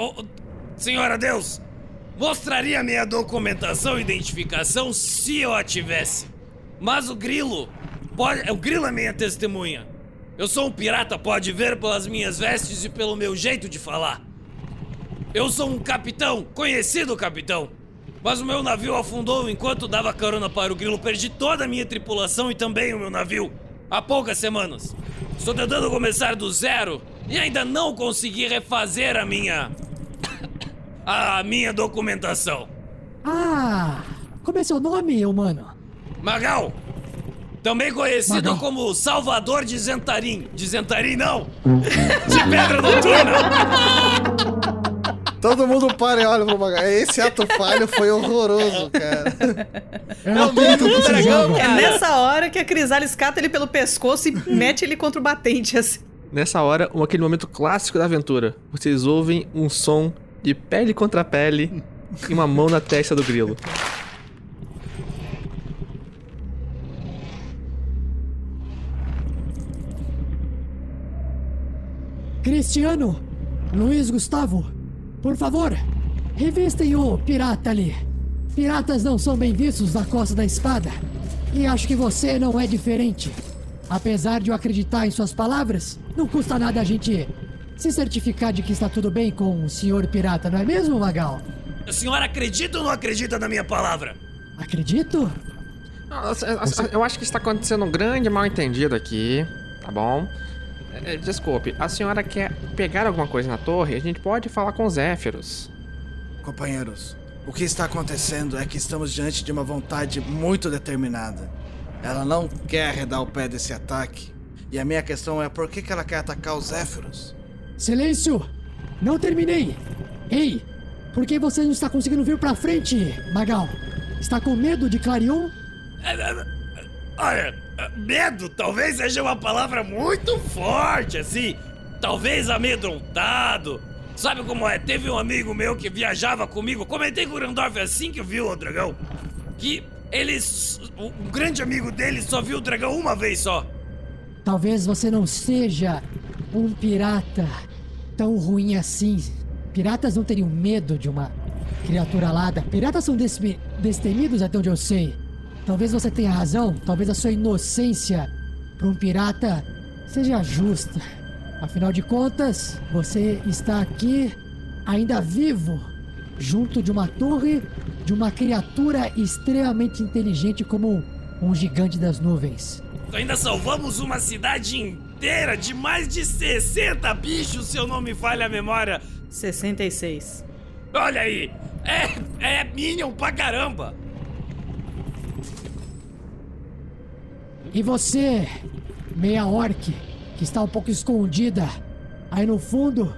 Ô, senhora Deus, mostraria minha documentação e identificação se eu a tivesse. Mas o grilo, pode, o grilo é minha testemunha. Eu sou um pirata, pode ver pelas minhas vestes e pelo meu jeito de falar. Eu sou um capitão, conhecido capitão. Mas o meu navio afundou enquanto dava carona para o grilo. Perdi toda a minha tripulação e também o meu navio. Há poucas semanas. Estou tentando começar do zero e ainda não consegui refazer a minha. A minha documentação. Ah, como é seu nome, humano? Magal! Também conhecido como Salvador de Zentarim. De Zentarim, não! <laughs> De Pedra Noturna! Todo mundo para e olha pro Magal. Esse ato falho foi horroroso, cara. É o medo do dragão, É nessa hora que a Crisales cata ele pelo pescoço e <laughs> mete ele contra o batente, assim. Nessa hora, um- aquele momento clássico da aventura. Vocês ouvem um som de pele contra pele e uma mão na testa do grilo. Cristiano, Luiz Gustavo, por favor, revistem o pirata ali. Piratas não são bem vistos na Costa da Espada. E acho que você não é diferente. Apesar de eu acreditar em suas palavras, não custa nada a gente se certificar de que está tudo bem com o senhor pirata, não é mesmo, Magal? A senhora acredita ou não acredita na minha palavra? Acredito? Eu- acho que está acontecendo um grande mal entendido aqui, tá bom? É, Desculpe, a senhora quer pegar alguma coisa na torre? A gente pode falar com os Zéfiros. Companheiros, o que está acontecendo é que estamos diante de uma vontade muito determinada. Ela não quer arredar o pé desse ataque. E a minha questão é por que, que ela quer atacar os Zéfiros? Silêncio! Não terminei! Ei, por que você não está conseguindo vir pra frente, Magal? Está com medo de Clarion? Olha, medo talvez seja uma palavra muito forte, assim. talvez amedrontado. Sabe como é? Teve um amigo meu que viajava comigo, comentei com o Grandorf assim que viu o dragão, que ele, o grande amigo dele só viu o dragão uma vez só. Talvez você não seja um pirata tão ruim assim. Piratas não teriam medo de uma criatura alada. Piratas são destemidos até onde eu sei. Talvez você tenha razão. Talvez a sua inocência para um pirata seja justa. Afinal de contas, você está aqui ainda vivo, junto de uma torre de uma criatura extremamente inteligente como um gigante das nuvens. Ainda salvamos uma cidade inteira de mais de 60 bichos, se eu não me falha a memória. 66. Olha aí! É, é Minion pra caramba! E você, meia orc, que está um pouco escondida aí no fundo,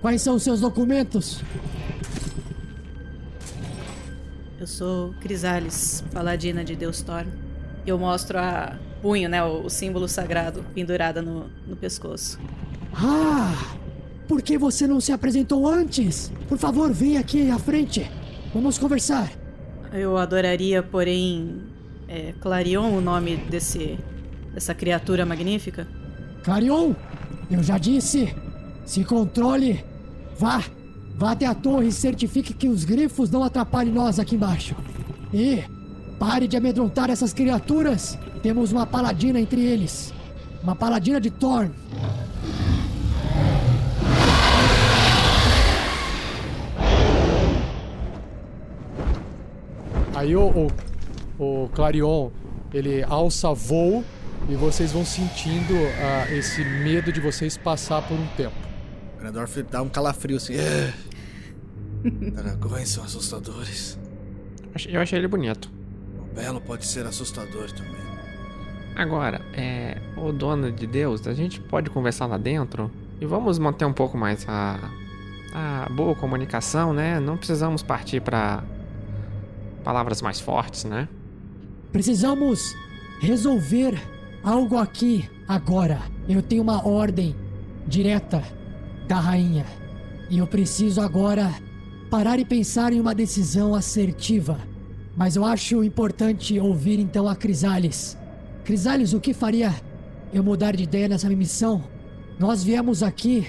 quais são os seus documentos? Eu sou Crisales, paladina de Deus Thor. Eu mostro a punho, né, o, o símbolo sagrado pendurada no, no pescoço. Ah! Por que você não se apresentou antes? Por favor, venha aqui à frente. Vamos conversar. Eu adoraria, porém, é Clarion o nome desse dessa criatura magnífica? Clarion, eu já disse. Se controle. Vá. Vá até a torre e certifique que os grifos não atrapalhem nós aqui embaixo. E pare de amedrontar essas criaturas. Temos uma paladina entre eles. Uma paladina de Thorn. Aí o, o, o Clarion, ele alça voo e vocês vão sentindo ah, esse medo de vocês passar por um tempo. O Grandorf dá um calafrio assim. "É, Dragões são assustadores. Eu achei ele bonito. Belo pode ser assustador também. Agora, é. O dono de Deus, a gente pode conversar lá dentro e vamos manter um pouco mais a. a boa comunicação, né? Não precisamos partir pra. palavras mais fortes, né? Precisamos resolver algo aqui agora. Eu tenho uma ordem direta da rainha. E eu preciso agora parar e pensar em uma decisão assertiva. Mas eu acho importante ouvir então a Crisales. Crisales, o que faria eu mudar de ideia nessa missão? Nós viemos aqui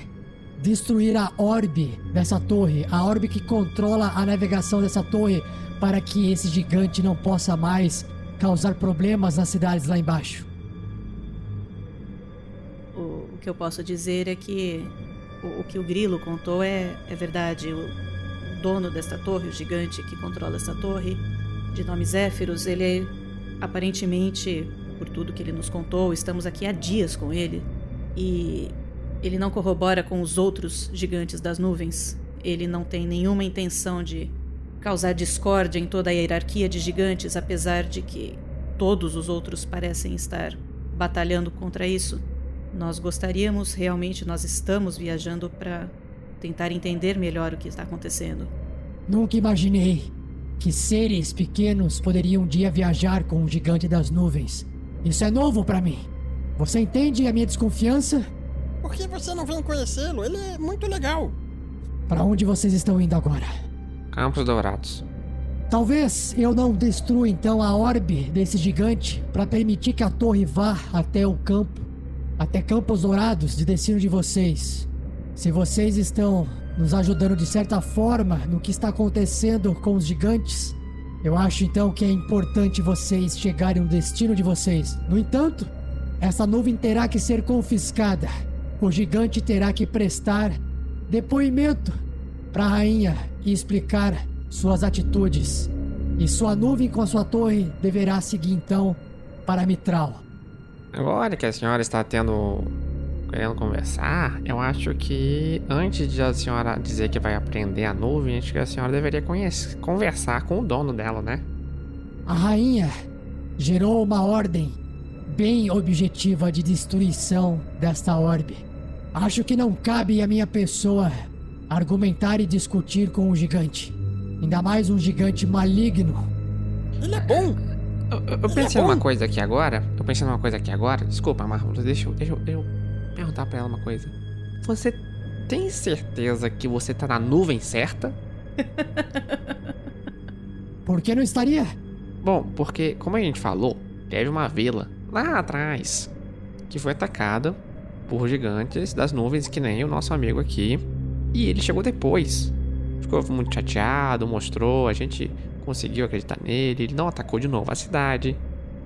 destruir a orbe dessa torre, a orbe que controla a navegação dessa torre, para que esse gigante não possa mais causar problemas nas cidades lá embaixo. O, o que eu posso dizer é que o, o que o Grilo contou é, é verdade. O dono desta torre, o gigante que controla essa torre, de nome Zéfiros, ele é, aparentemente, por tudo que ele nos contou, estamos aqui há dias com ele. E ele não corrobora com os outros gigantes das nuvens. Ele não tem nenhuma intenção de causar discórdia em toda a hierarquia de gigantes, apesar de que todos os outros parecem estar batalhando contra isso. Nós gostaríamos, realmente, nós estamos viajando para tentar entender melhor o que está acontecendo. Nunca imaginei que seres pequenos poderiam um dia viajar com o gigante das nuvens. Isso é novo para mim. Você entende a minha desconfiança? Por que você não vem conhecê-lo? Ele é muito legal. Para onde vocês estão indo agora? Campos Dourados. Talvez eu não destrua então a orbe desse gigante para permitir que a torre vá até o campo, até Campos Dourados de destino de vocês. Se vocês estão nos ajudando de certa forma no que está acontecendo com os gigantes, eu acho então que é importante vocês chegarem no destino de vocês. No entanto, essa nuvem terá que ser confiscada. O gigante terá que prestar depoimento para a rainha e explicar suas atitudes. E sua nuvem com a sua torre deverá seguir então para Mitral. Agora que a senhora está tendo. Querendo conversar, eu acho que antes de a senhora dizer que vai aprender a nuvem, acho que a senhora deveria conhecer, conversar com o dono dela, né? A rainha gerou uma ordem bem objetiva de destruição desta orbe. Acho que não cabe a minha pessoa argumentar e discutir com o gigante. Ainda mais um gigante maligno. Ele é bom. Eu, eu pensei numa coisa aqui agora. Eu pensei numa coisa aqui agora. Desculpa, Marvel, deixa eu, deixa eu, deixa eu perguntar pra ela uma coisa. Você tem certeza que você tá na nuvem certa? <laughs> Por que não estaria? Bom, porque, como a gente falou, teve uma vila lá atrás que foi atacada por gigantes das nuvens, que nem o nosso amigo aqui. E ele chegou depois. Ficou muito chateado, mostrou, a gente conseguiu acreditar nele. Ele não atacou de novo a cidade.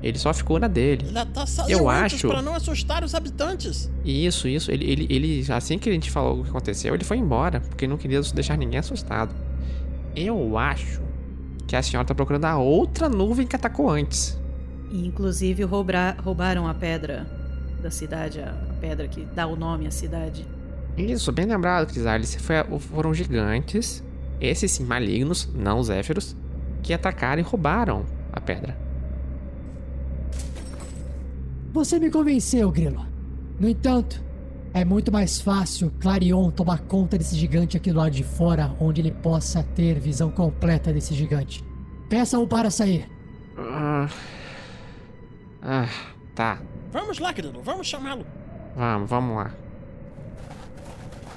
Ele só ficou na dele. Ele saiu Eu acho- pra não assustar os habitantes. Isso, isso. Ele, ele, ele, assim que a gente falou o que aconteceu, ele foi embora, porque não queria deixar ninguém assustado. Eu acho que a senhora tá procurando a outra nuvem que atacou antes. Inclusive roubra- roubaram a pedra da cidade, a pedra que dá o nome à cidade. Isso, bem lembrado, Crisales. Foi, foram gigantes, esses sim malignos, não os Zéfiros, que atacaram e roubaram a pedra. Você me convenceu, Grilo. No entanto, é muito mais fácil Clarion tomar conta desse gigante aqui do lado de fora, onde ele possa ter visão completa desse gigante. Peça-o para sair. Ah, ah, tá. Vamos lá, querido, vamos chamá-lo. Vamos, vamos lá.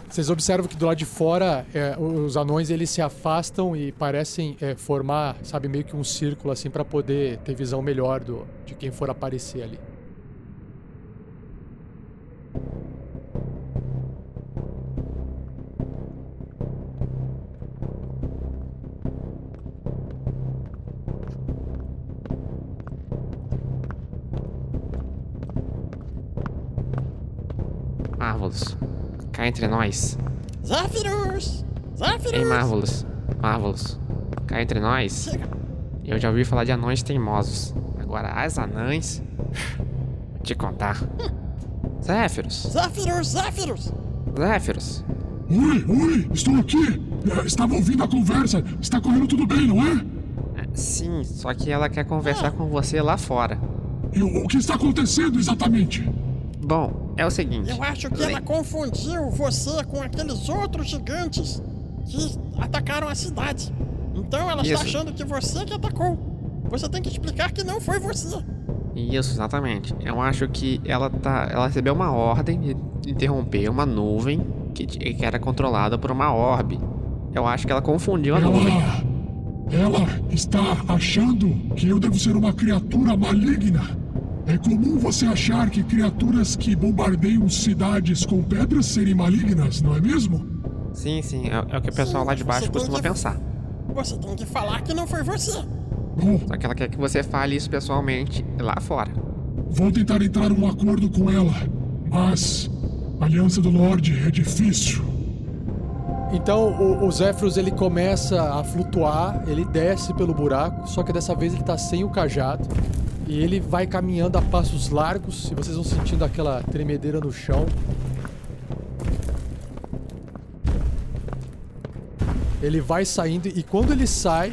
Vocês observam que do lado de fora é, os anões eles se afastam e parecem é, formar, sabe, meio que um círculo assim para poder ter visão melhor do, de quem for aparecer ali. Entre nós. Zéfiros! Zéfiros! Ei, Marvelous, Marvelous, cá entre nós. Eu já ouvi falar de anões teimosos. Agora, as anãs. Vou te contar. Zéfiros, Zéfiros, Zéfiros! Zéfiros. Oi, oi, estou aqui. É, estava ouvindo a conversa. Está correndo tudo bem, não é? Sim, só que ela quer conversar com você lá fora. E o que está acontecendo exatamente? Bom, é o seguinte. Eu acho que ela confundiu você com aqueles outros gigantes que atacaram a cidade. Então ela está Isso. achando que você que atacou. Você tem que explicar que não foi você. Isso, exatamente. Eu acho que ela tá. Ela recebeu uma ordem de interromper uma nuvem que, que era controlada por uma orbe. Eu acho que ela confundiu a nuvem. Ela está achando que eu devo ser uma criatura maligna. É comum você achar que criaturas que bombardeiam cidades com pedras serem malignas, não é mesmo? Sim, sim, é, é o que o pessoal lá de baixo costuma que- pensar. Você tem que falar que não foi você. Só que ela quer que você fale isso pessoalmente lá fora. Vou tentar entrar num acordo com ela, mas a Aliança do Lorde é difícil. Então o, o Zéfiros ele começa a flutuar, ele desce pelo buraco, só que dessa vez ele tá sem o cajado. E ele vai caminhando a passos largos, e vocês vão sentindo aquela tremedeira no chão. Ele vai saindo e quando ele sai,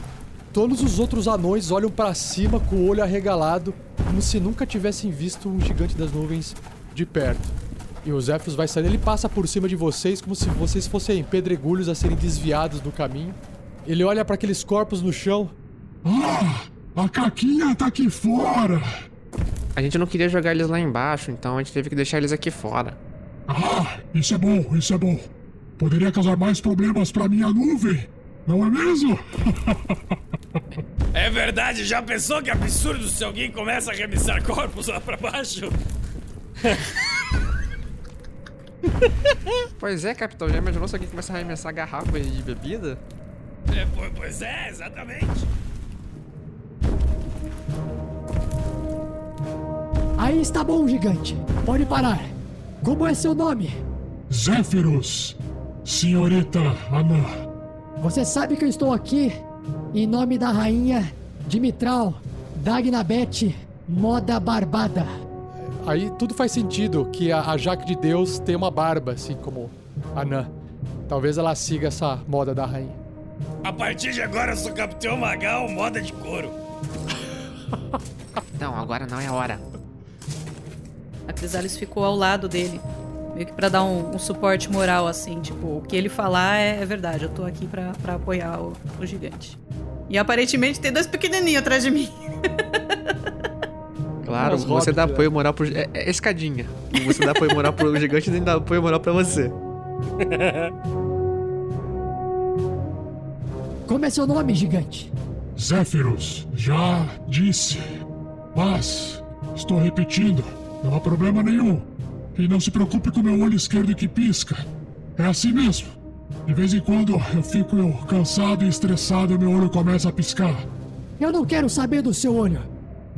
todos os outros anões olham pra cima com o olho arregalado, como se nunca tivessem visto um gigante das nuvens de perto. E o Zéfiros vai saindo, ele passa por cima de vocês como se vocês fossem pedregulhos a serem desviados do caminho. Ele olha pra aqueles corpos no chão. A Caquinha tá aqui fora. A gente não queria jogar eles lá embaixo, então a gente teve que deixar eles aqui fora. Ah, isso é bom, isso é bom. Poderia causar mais problemas pra minha nuvem, não é mesmo? <laughs> É verdade, já pensou que absurdo se alguém começa a arremessar corpos lá pra baixo? <laughs> Pois é, capitão, já imaginou se alguém começar a arremessar garrafas de bebida? É, po- pois é, exatamente. Aí está bom, gigante. Pode parar. Como é seu nome? Zéfiros, senhorita Anã. Você sabe que eu estou aqui em nome da rainha Dimitral Dagnabete Moda Barbada. Aí tudo faz sentido que a, a Jaque de Deus tem uma barba, assim como a Anã. Talvez ela siga essa moda da rainha. A partir de agora eu sou Capitão Magal, moda de couro. Não, agora não é a hora. A Crisalis ficou ao lado dele, meio que pra dar um, um suporte moral, assim, tipo, o que ele falar é, é verdade, eu tô aqui pra, pra apoiar o, o gigante. E aparentemente tem dois pequenininhos atrás de mim. <laughs> Claro, você dá apoio moral pro. É, é escadinha. Você dá apoio moral pro gigante e nem dá apoio moral pra você. <laughs> Como é seu nome, gigante? Zéfiros, já disse. Mas, estou repetindo, não há problema nenhum. E não se preocupe com meu olho esquerdo que pisca. É assim mesmo. De vez em quando eu fico cansado e estressado e meu olho começa a piscar. Eu não quero saber do seu olho.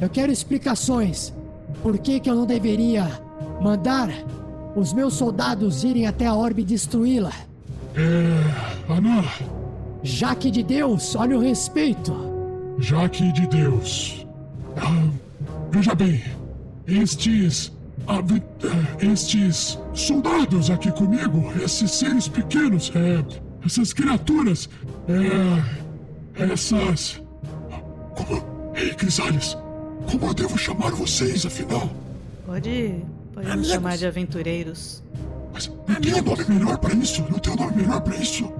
Eu quero explicações. Por que, que eu não deveria mandar os meus soldados irem até a orbe e destruí-la? É. Anã. Jaque de Deus, olha o respeito. Jaque de Deus. Ah, veja bem, estes. ah, estes soldados aqui comigo, esses seres pequenos, é, essas criaturas, é, essas. Como. Ei, Crisales, como eu devo chamar vocês, afinal? Pode, pode nos chamar de aventureiros. Não tem um nome melhor pra isso? Não tem um nome melhor pra isso?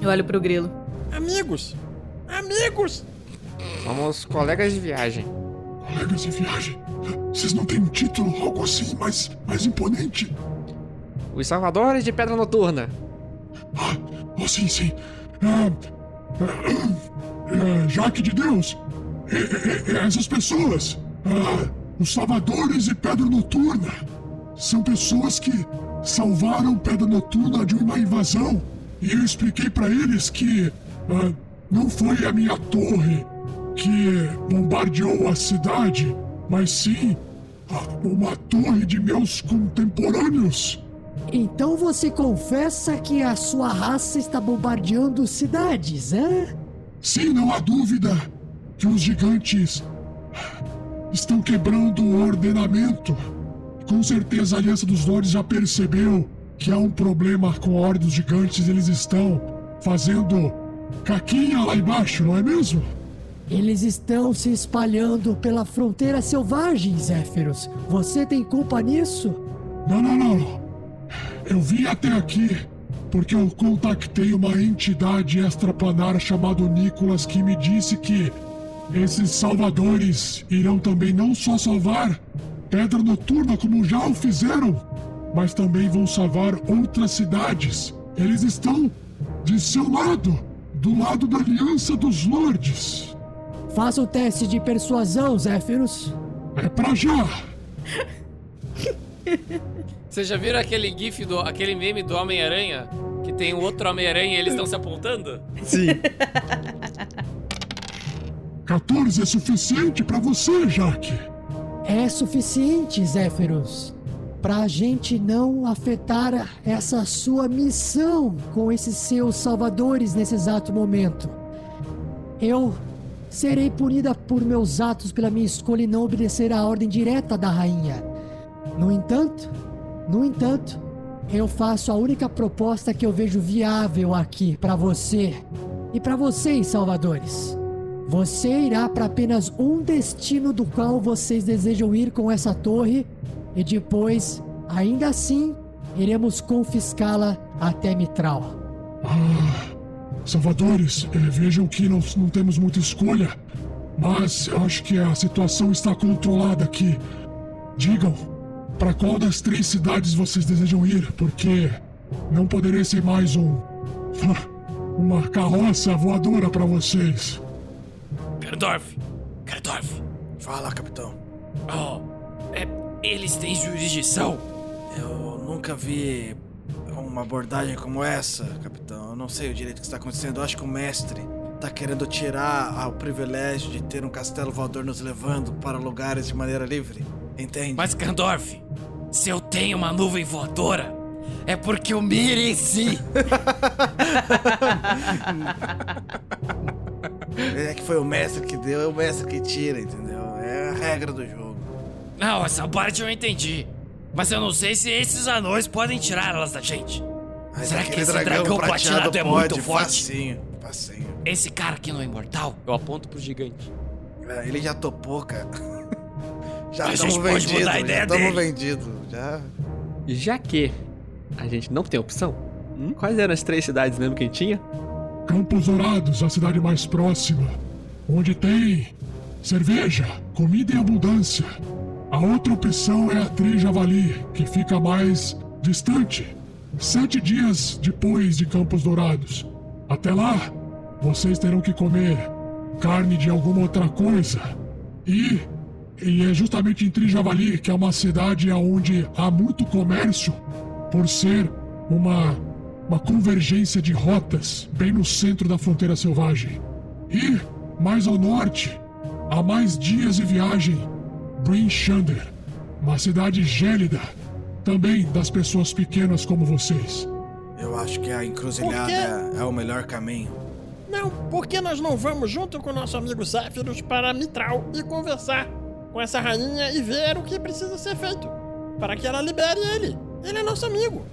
Eu olho pro grilo. Amigos! Amigos! Somos colegas de viagem. Colegas de viagem? Vocês não têm um título, algo assim, mais, mais imponente? Os Salvadores de Pedra Noturna. Ah, oh, sim, sim. Ah, ah, Jaque de Deus, é, é, é, essas pessoas, ah, os Salvadores de Pedra Noturna, são pessoas que salvaram Pedra Noturna de uma invasão. E eu expliquei para eles que ah, não foi a minha torre que bombardeou a cidade, mas sim ah, uma torre de meus contemporâneos. Então você confessa que a sua raça está bombardeando cidades, é? Sim, não há dúvida que os gigantes estão quebrando o ordenamento. Com certeza a Aliança dos Lordes já percebeu que há um problema com a Ordem dos Gigantes. Eles estão fazendo caquinha lá embaixo, não é mesmo? Eles estão se espalhando pela fronteira selvagem, Zéfiros. Você tem culpa nisso? Não, não, não. Eu vim até aqui porque eu contactei uma entidade extraplanar chamada Nicolas que me disse que esses salvadores irão também não só salvar Pedra Noturna como já o fizeram, mas também vão salvar outras cidades. Eles estão de seu lado, do lado da Aliança dos Lordes. Faça o teste de persuasão, Zéfiros. É pra já. Vocês já viram aquele gif do aquele meme do Homem-Aranha que tem o outro Homem-Aranha e eles estão se apontando? Sim. 14 é suficiente pra você, Jaque. É suficiente, Zéfiros, pra gente não afetar essa sua missão com esses seus salvadores nesse exato momento. Eu serei punida por meus atos pela minha escolha em não obedecer à ordem direta da rainha. No entanto, no entanto, eu faço a única proposta que eu vejo viável aqui pra você e pra vocês, salvadores. Você irá para apenas um destino do qual vocês desejam ir com essa torre e depois, ainda assim, iremos confiscá-la até Mitral. Ah, salvadores, eh, vejam que não, não temos muita escolha, mas eu acho que a situação está controlada aqui. Digam, para qual das três cidades vocês desejam ir? Porque não poderei ser mais um. <laughs> uma carroça voadora para vocês. Gerdorf! Gerdorf! Fala, capitão. Oh, é, eles têm jurisdição? Eu nunca vi uma abordagem como essa, capitão. Eu não sei o direito que está acontecendo. Eu acho que o mestre tá querendo tirar o privilégio de ter um castelo voador nos levando para lugares de maneira livre. Entende? Mas, Gandorf, se eu tenho uma nuvem voadora, é porque eu mereci! <laughs> É que foi o mestre que deu, é o mestre que tira, entendeu? É a regra do jogo. Não, essa parte eu entendi. Mas eu não sei se esses anões podem tirar elas da gente. Mas Será que esse dragão dragão prateado platinado é pode, muito forte? Facinho, facinho. Esse cara aqui não é imortal? Eu aponto pro gigante. É, Ele já topou, cara. <laughs> Já A estamos gente pode vendidos, mudar a já estamos vendidos. Já. Já que a gente não tem opção, quais eram as três cidades mesmo que a gente tinha? Campos Dourados, a cidade mais próxima, onde tem cerveja, comida em abundância. A outra opção é a Tri Javali, que fica mais distante. sete dias depois de Campos Dourados. Até lá, vocês terão que comer carne de alguma outra coisa. E, e é justamente em Trijavali, que é uma cidade onde há muito comércio, por ser uma, uma convergência de rotas bem no centro da fronteira selvagem. E, mais ao norte, há mais dias de viagem, Bryn Shander, uma cidade gélida, também das pessoas pequenas como vocês. Eu acho que a encruzilhada é o melhor caminho. Não, por que nós não vamos junto com nosso amigo Zéfiros para Mitral e conversar com essa rainha e ver o que precisa ser feito para que ela libere ele? Ele é nosso amigo.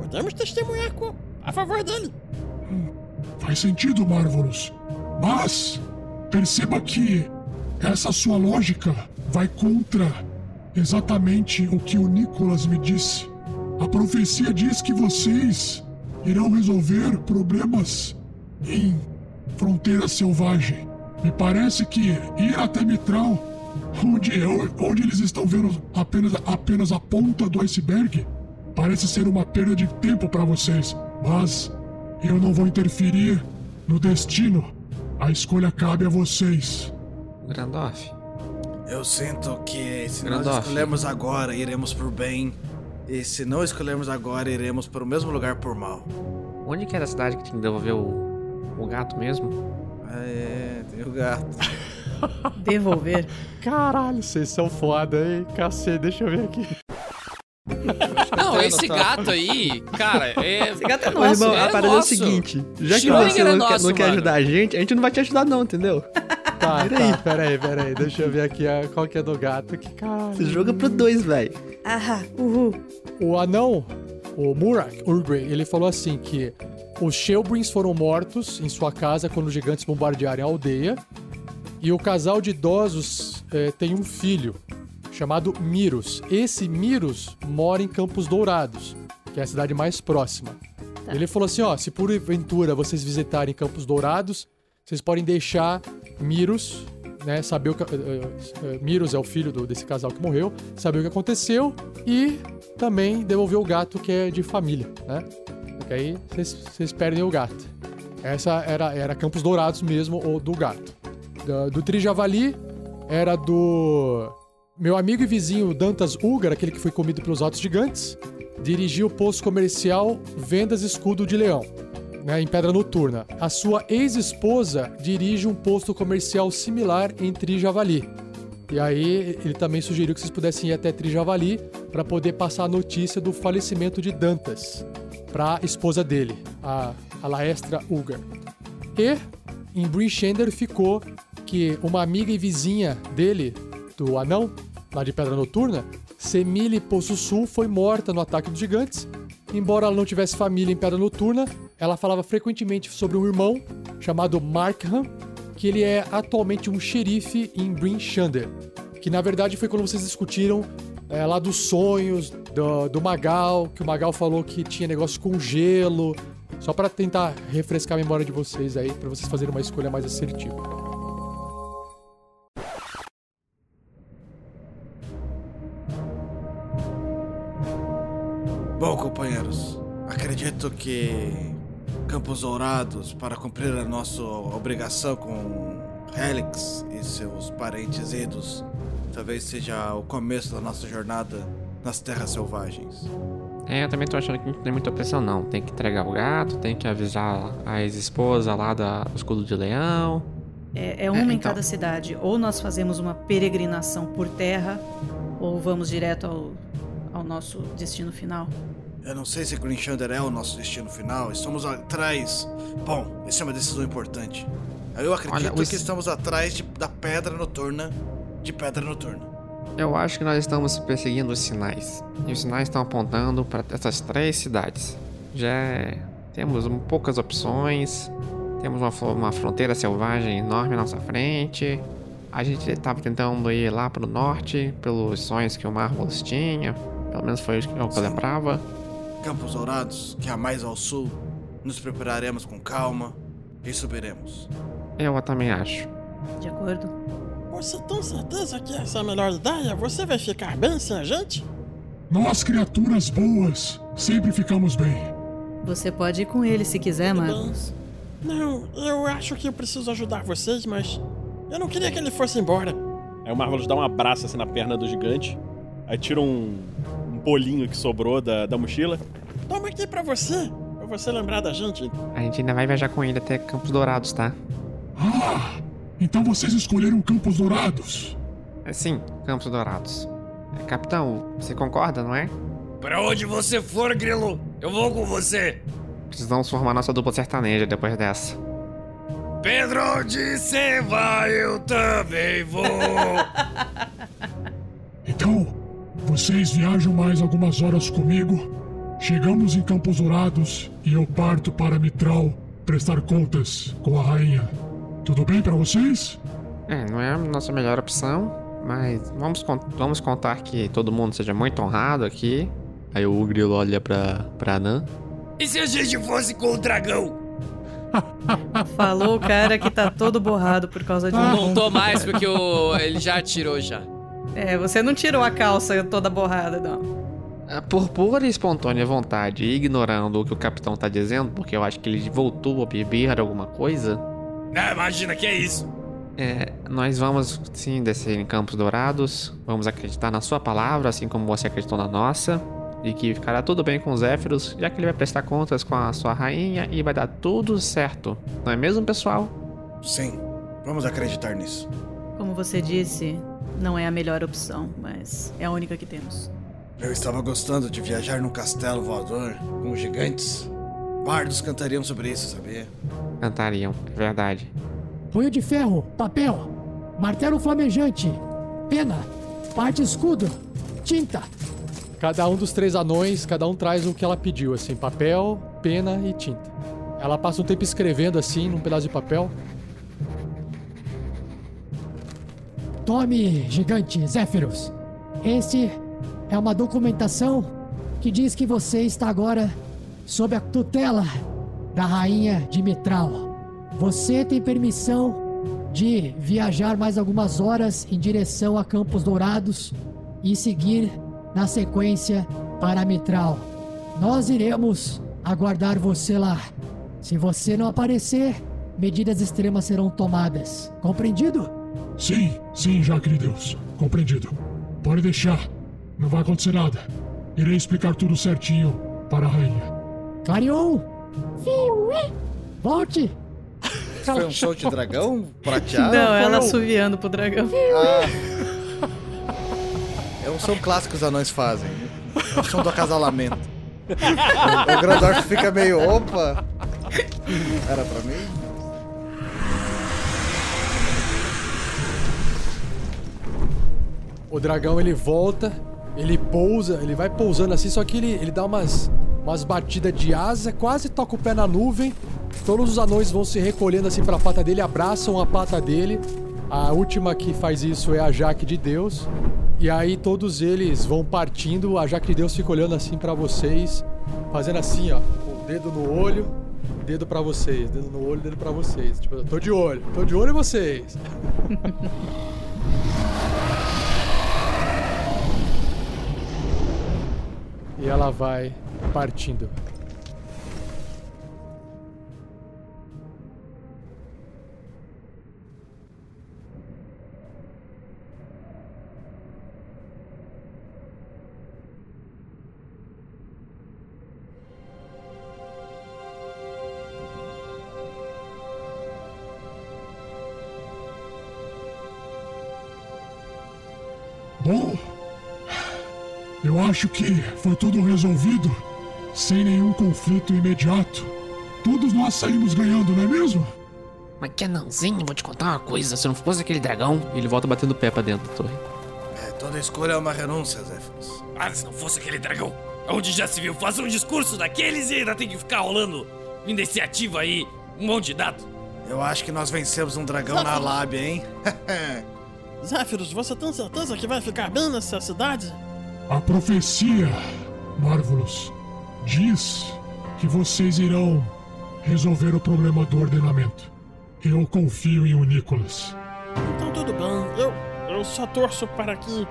Podemos testemunhar com, a favor dele. Faz sentido, Marvelous. Mas perceba que essa sua lógica vai contra exatamente o que o Nicholas me disse. A profecia diz que vocês irão resolver problemas em fronteira selvagem. Me parece que ir até Mitral, onde, onde eles estão vendo apenas, apenas a ponta do iceberg, parece ser uma perda de tempo para vocês. Mas eu não vou interferir no destino. A escolha cabe a vocês. Grandorf. Eu sinto que se Grandorf. nós escolhermos agora, iremos por bem. E se não escolhermos agora, iremos para o mesmo lugar por mal. Onde que era a cidade que tinha que devolver o, o gato mesmo? Ah, é, tem o gato. <laughs> Devolver. Caralho, vocês são foda, hein? Cacete, deixa eu ver aqui. Não, esse gato aí, cara, é. Esse gato é Ô, nosso. irmão, a é parada é o nosso. seguinte: já que Schrödinger você é não, quer, nosso, não quer ajudar a gente, a gente não vai te ajudar, não, entendeu? <laughs> Tá, tá, peraí, peraí. Deixa eu ver aqui a, qual que é do gato. Que caralho. Você joga pro dois, velho. Ah, uhul. O anão, o Murak Urgrey, ele falou assim que os Shelbrins foram mortos em sua casa quando os gigantes bombardearam a aldeia. E o casal de idosos eh, tem um filho chamado Miros. Esse Miros mora em Campos Dourados, que é a cidade mais próxima. Ele falou assim, ó, se porventura vocês visitarem Campos Dourados, vocês podem deixar Miros, né, saber o que... eh, eh, Miros é o filho do- desse casal que morreu, saber o que aconteceu e também devolver o gato que é de família, né? Porque aí vocês- perdem o gato. Essa era, era Campos Dourados mesmo, ou do gato. Da- do Trijavali era do meu amigo e vizinho Dantas Ugar, aquele que foi comido pelos altos gigantes, dirigia o posto comercial Vendas Escudo de Leão, né, em Pedra Noturna. A sua ex-esposa dirige um posto comercial similar em Trijavali. E aí ele também sugeriu que vocês pudessem ir até Trijavali para poder passar a notícia do falecimento de Dantas para a esposa dele, a, a Laestra Ugar. E em Brinchender ficou que uma amiga e vizinha dele, do anão, lá de Pedra Noturna, Semile Poço Sul, foi morta no ataque dos gigantes. Embora ela não tivesse família em Pedra Noturna, ela falava frequentemente sobre um irmão chamado Markham, que ele é atualmente um xerife em Bryn Shander. Que na verdade foi quando vocês discutiram é, lá dos sonhos do, do Magal, que o Magal falou que tinha negócio com gelo. Só para tentar refrescar a memória de vocês aí, para vocês fazerem uma escolha mais assertiva. Bom, companheiros, acredito que Campos Dourados, para cumprir a nossa obrigação com Helix e seus parentes idos, talvez seja o começo da nossa jornada nas terras selvagens. É, eu também tô achando que não tem muita pressão, não. Tem que entregar o gato, tem que avisar a ex-esposa lá da- do escudo de leão. É, é uma em então. cada cidade. Ou nós fazemos uma peregrinação por terra, ou vamos direto ao, ao nosso destino final. Eu não sei se Green Shander é o nosso destino final, estamos atrás. Bom, essa é uma decisão importante. Eu acredito Olha, os- que estamos atrás de- da Pedra Noturna de Pedra Noturna. Eu acho que nós estamos perseguindo os sinais. E os sinais estão apontando para essas três cidades. Já é- temos poucas opções. Temos uma, uma fronteira selvagem enorme à nossa frente. A gente estava tentando ir lá para o norte, pelos sonhos que o Marvelous tinha. Pelo menos foi o que eu lembrava. Campos Dourados, que há mais ao sul, nos prepararemos com calma e subiremos. Eu também acho. De acordo? Você tem certeza que essa é a melhor ideia? Você vai ficar bem sem a gente? Nós, criaturas boas, Sempre ficamos bem. Você pode ir com ele se quiser, Marcos. Não, eu acho que eu preciso ajudar vocês, mas eu não queria que ele fosse embora. Aí o Marvelous dá um abraço assim na perna do gigante. Aí tira um, um bolinho que sobrou da, da mochila. Toma aqui pra você, pra você lembrar da gente. A gente ainda vai viajar com ele até Campos Dourados, tá? Ah, então vocês escolheram Campos Dourados. É, sim, Campos Dourados. É, capitão, você concorda, não é? Pra onde você for, Grilo, eu vou com você. Precisamos formar nossa dupla sertaneja depois dessa. Pedro, onde você vai, eu também vou. Então, vocês viajam mais algumas horas comigo. Chegamos em Campos Dourados e eu parto para Mitral prestar contas com a rainha. Tudo bem para vocês? É, não é a nossa melhor opção, mas vamos, con- vamos contar que todo mundo seja muito honrado aqui. Aí o Grilo olha pra, pra Nan. e se a gente fosse com o dragão? <laughs> Falou o cara que tá todo borrado por causa de um Não tô mais, porque o... ele já atirou já. É, você não tirou a calça toda borrada, não. Ah, Por pura e espontânea vontade, ignorando o que o capitão tá dizendo, porque eu acho que ele voltou a beber alguma coisa, Ah, imagina que é isso. é, nós vamos sim descer em Campos Dourados, vamos acreditar na sua palavra, assim como você acreditou na nossa, e que ficará tudo bem com os Zéfiros, já que ele vai prestar contas com a sua rainha e vai dar tudo certo. Não é mesmo, pessoal? Sim, vamos acreditar nisso. Como você disse, não é a melhor opção, mas é a única que temos. Eu estava gostando de viajar num castelo voador com gigantes. Bardos cantariam sobre isso, sabia? Cantariam, é verdade. Punho de ferro, papel, martelo flamejante, pena, parte escudo, tinta. Cada um dos três anões, cada um traz o que ela pediu, assim, papel, pena e tinta. Ela passa um tempo escrevendo assim, num pedaço de papel. Tome, gigante Zéfiros. Este é uma documentação que diz que você está agora sob a tutela da rainha de Mitral. Você tem permissão de viajar mais algumas horas em direção a Campos Dourados e seguir na sequência para Mitral. Nós iremos aguardar você lá. Se você não aparecer, medidas extremas serão tomadas. Compreendido? Sim, sim, Jaque de Deus. Compreendido. Pode deixar. Não vai acontecer nada. Irei explicar tudo certinho para a rainha. Clarion! Volte! Foi um show de dragão prateado? não, ela Foi um- assoviando pro dragão. Ah. É um som clássico que os anões fazem. É o som do acasalamento. <laughs> O, o Grandorf fica meio, opa. Era pra mim? O dragão ele volta, ele pousa, ele vai pousando assim, só que ele, ele dá umas, umas batidas de asa, quase toca o pé na nuvem. Todos os anões vão se recolhendo assim pra pata dele, abraçam a pata dele. A última que faz isso é a Jaque de Deus. E aí todos eles vão partindo, a Jaque de Deus fica olhando assim pra vocês, fazendo assim, ó, o dedo no olho, dedo pra vocês, dedo no olho, dedo pra vocês. Tipo, tô de olho, tô de olho em vocês. <laughs> E ela vai partindo. Eu acho que foi tudo resolvido sem nenhum conflito imediato. Todos nós saímos ganhando, não é mesmo? Mas que anãozinho, vou te contar uma coisa. Se não fosse aquele dragão, ele volta batendo o pé pra dentro da torre. É, toda escolha é uma renúncia, Zéfiros. Ah, se não fosse aquele dragão, onde já se viu fazer um discurso daqueles e ainda tem que ficar rolando iniciativa aí, um monte de dado. Eu acho que nós vencemos um dragão na lábia, hein? <laughs> Zéfiros, você tem certeza que vai ficar bem nessa cidade? A profecia, Marvelous, diz que vocês irão resolver o problema do ordenamento. Eu confio em o Nicholas. Então tudo bem, eu, eu só torço para que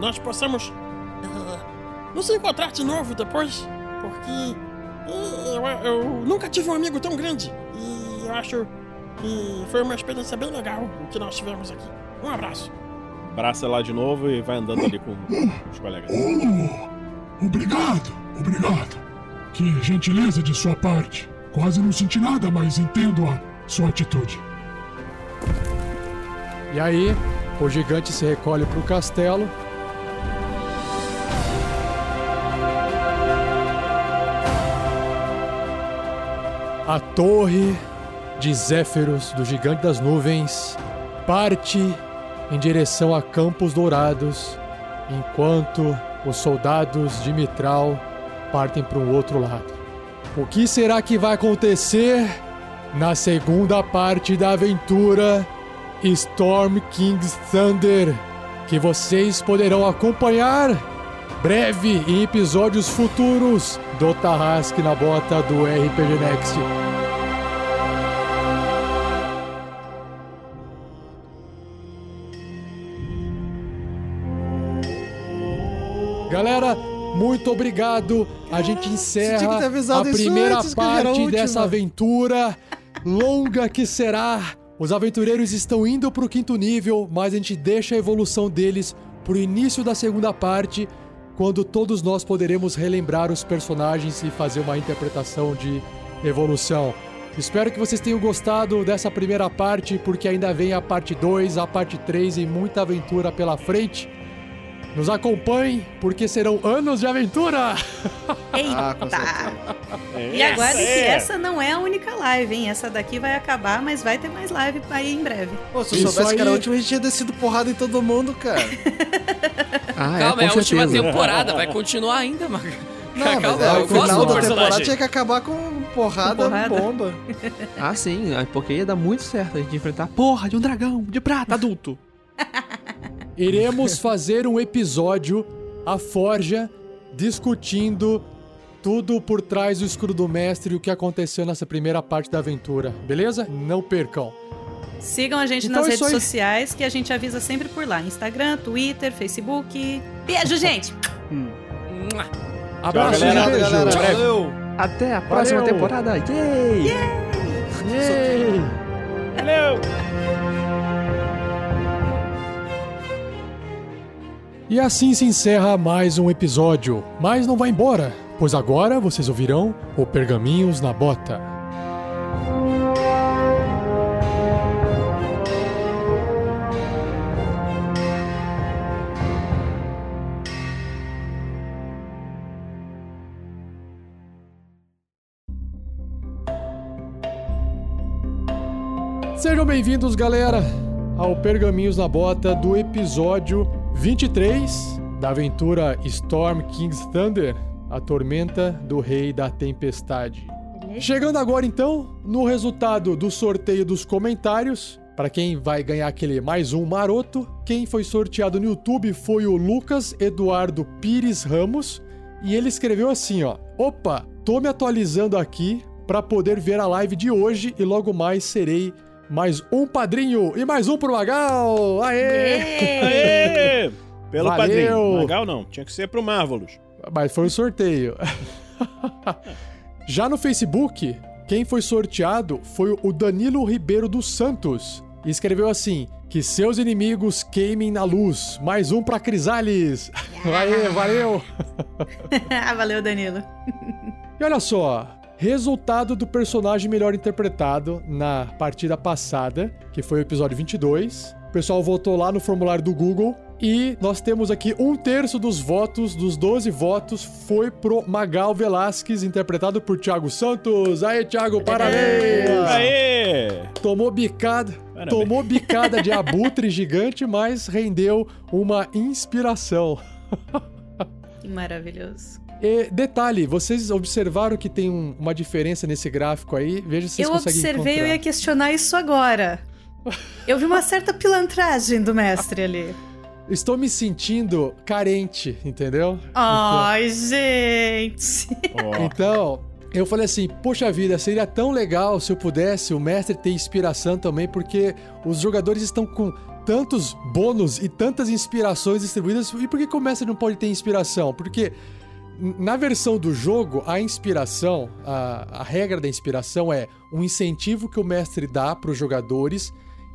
nós possamos ah, nos encontrar de novo depois. porque eu, eu nunca tive um amigo tão grande. E eu acho que foi uma experiência bem legal o que nós tivemos aqui. Um abraço. Abraça lá de novo e vai andando ali com os colegas. Oh, obrigado, obrigado. Que gentileza de sua parte. Quase não senti nada, mas entendo a sua atitude. E aí, o gigante se recolhe pro castelo. A torre de Zéfiros, do gigante das nuvens, parte em direção a Campos Dourados, enquanto os soldados de Mitral partem para o outro lado. O que será que vai acontecer na segunda parte da aventura Storm King's Thunder, que vocês poderão acompanhar breve em episódios futuros do Tarrasque na Bota do RPG Next. Muito obrigado. A gente encerra a primeira antes, a parte última. dessa aventura longa que será. Os aventureiros estão indo pro quinto nível, mas a gente deixa a evolução deles pro início da segunda parte, quando todos nós poderemos relembrar os personagens e fazer uma interpretação de evolução. Espero que vocês tenham gostado dessa primeira parte, porque ainda vem a parte 2, a parte 3 e muita aventura pela frente. Nos acompanhem, porque serão anos de aventura! Ah, Eita! E aguarde que essa não é a única live, hein? Essa daqui vai acabar, mas vai ter mais live aí em breve. Pô, se eu Isso soubesse que era a aí. última, a gente tinha descido porrada em todo mundo, cara. <laughs> Ah, Calma, é a com última certeza. temporada, vai continuar ainda, mano. Não, Calma, mas é, eu o final da temporada tinha que acabar com porrada, Com porrada. bomba. Ah, sim, é porque ia dar muito certo a gente enfrentar a porra de um dragão de prata adulto. <laughs> Iremos fazer um episódio, a Forja, discutindo tudo por trás do escudo do mestre e o que aconteceu nessa primeira parte da aventura, beleza? Não percam. Sigam a gente Então nas é redes sociais que a gente avisa sempre por lá: Instagram, Twitter, Facebook. Beijo, gente! Abraço, galera. beijo. galera. Valeu. Até a próxima Valeu. temporada. Yay! Yay! Valeu! E assim se encerra mais um episódio. Mas não vai embora, pois agora vocês ouvirão o Pergaminhos na Bota. Sejam bem-vindos, galera, ao Pergaminhos na Bota do episódio 23 da aventura Storm King's Thunder, a tormenta do Rei da Tempestade. Chegando agora então no resultado do sorteio dos comentários, para quem vai ganhar aquele mais um maroto, quem foi sorteado no YouTube foi o Lucas Eduardo Pires Ramos e ele escreveu assim, ó: "Opa, tô me atualizando aqui para poder ver a live de hoje e logo mais serei mais um padrinho e mais um pro Magal. Aê! Aê! <laughs> Pelo Valeu. padrinho. Legal não, tinha que ser pro Marvelous. Mas foi um sorteio. Já no Facebook, quem foi sorteado foi o Danilo Ribeiro dos Santos. E escreveu assim: Que seus inimigos queimem na luz. Mais um pra Crisales. Aê, valeu! <laughs> Valeu, Danilo. E olha só, resultado do personagem melhor interpretado na partida passada, que foi o episódio 22. O pessoal votou lá no formulário do Google e nós temos aqui um terço dos votos, dos 12 votos, foi pro Magal Velasquez, interpretado por Thiago Santos. Aê, Thiago, parabéns! Aê! Tomou bicada, Parabéns. tomou bicada de abutre gigante, mas rendeu uma inspiração. Que maravilhoso. E detalhe, vocês observaram que tem um- uma diferença nesse gráfico aí? Veja se vocês eu conseguem observei, eu encontrar. ia questionar isso agora. <laughs> Eu vi uma certa pilantragem do mestre ali. Estou me sentindo carente, entendeu? Ai, gente. Então, eu falei assim, poxa vida, seria tão legal se eu pudesse o mestre ter inspiração também, porque os jogadores estão com tantos bônus e tantas inspirações distribuídas. E por que que o mestre não pode ter inspiração? Porque na versão do jogo, a inspiração, a, a regra da inspiração é um incentivo que o mestre dá para os jogadores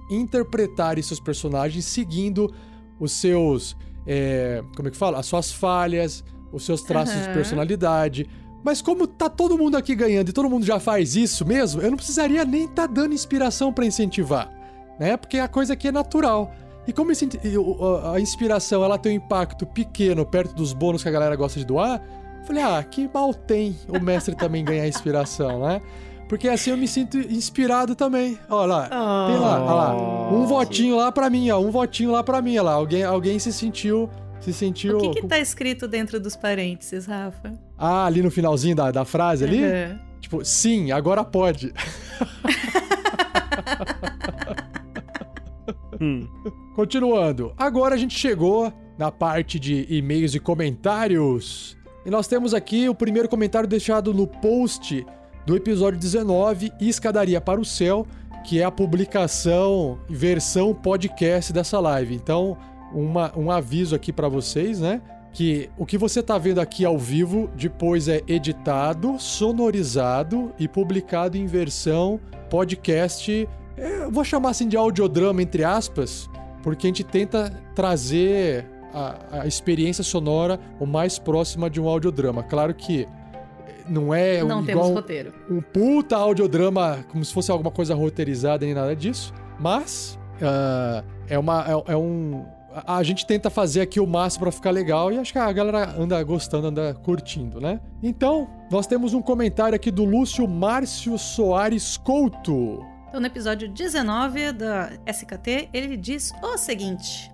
interpretarem seus personagens seguindo os seus. é, como é que fala? As suas falhas, os seus traços de Aham. personalidade. Mas como tá todo mundo aqui ganhando e todo mundo já faz isso mesmo, eu não precisaria nem tá dando inspiração para incentivar, né? Porque a coisa aqui é natural. E como esse- a inspiração ela tem um impacto pequeno perto dos bônus que a galera gosta de doar, eu falei, ah, que mal tem o mestre também ganhar inspiração, né? Porque assim eu me sinto inspirado também. Olha lá, tem lá, olha lá. Um votinho lá pra mim, ó. Um votinho lá pra mim, olha lá. Alguém, alguém se sentiu. Se sentiu. O que, que tá escrito dentro dos parênteses, Rafa? Ah, ali no finalzinho da, da frase ali? Uhum. Tipo, sim, agora pode. <laughs> Continuando. Agora a gente chegou na parte de e-mails e comentários. E nós temos aqui o primeiro comentário deixado no post do episódio 19, Escadaria para o Céu, que é a publicação versão podcast dessa live. Então, uma- um aviso aqui para vocês, né? Que o que você tá vendo aqui ao vivo depois é editado, sonorizado e publicado em versão podcast. Eu vou chamar assim de audiodrama, entre aspas, porque a gente tenta trazer a, a experiência sonora o mais próxima de um audiodrama. Claro que não é Não um- igual roteiro. um puta audiodrama como se fosse alguma coisa roteirizada nem nada disso, mas ah, é uma é, é um a, a gente tenta fazer aqui o máximo pra ficar legal e acho que a galera anda gostando, anda curtindo, né? Então, nós temos um comentário aqui do Lúcio Márcio Soares Couto. Então, no episódio 19 da SKT, ele diz o seguinte: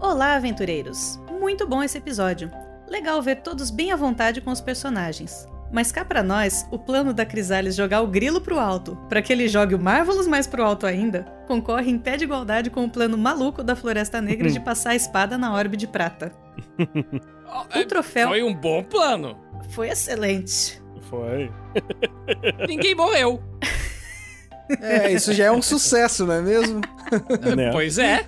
Olá, aventureiros! Muito bom esse episódio. Legal ver todos bem à vontade com os personagens. Mas cá pra nós, o plano da Crisales jogar o grilo pro alto, pra que ele jogue o Marvelous mais pro alto ainda, concorre em pé de igualdade com o plano maluco da Floresta Negra de <laughs> passar a espada na orbe de prata. <laughs> O troféu Foi um bom plano. foi excelente. Foi. <laughs> Ninguém morreu. É, isso já é um sucesso, não é mesmo? Né? Pois é.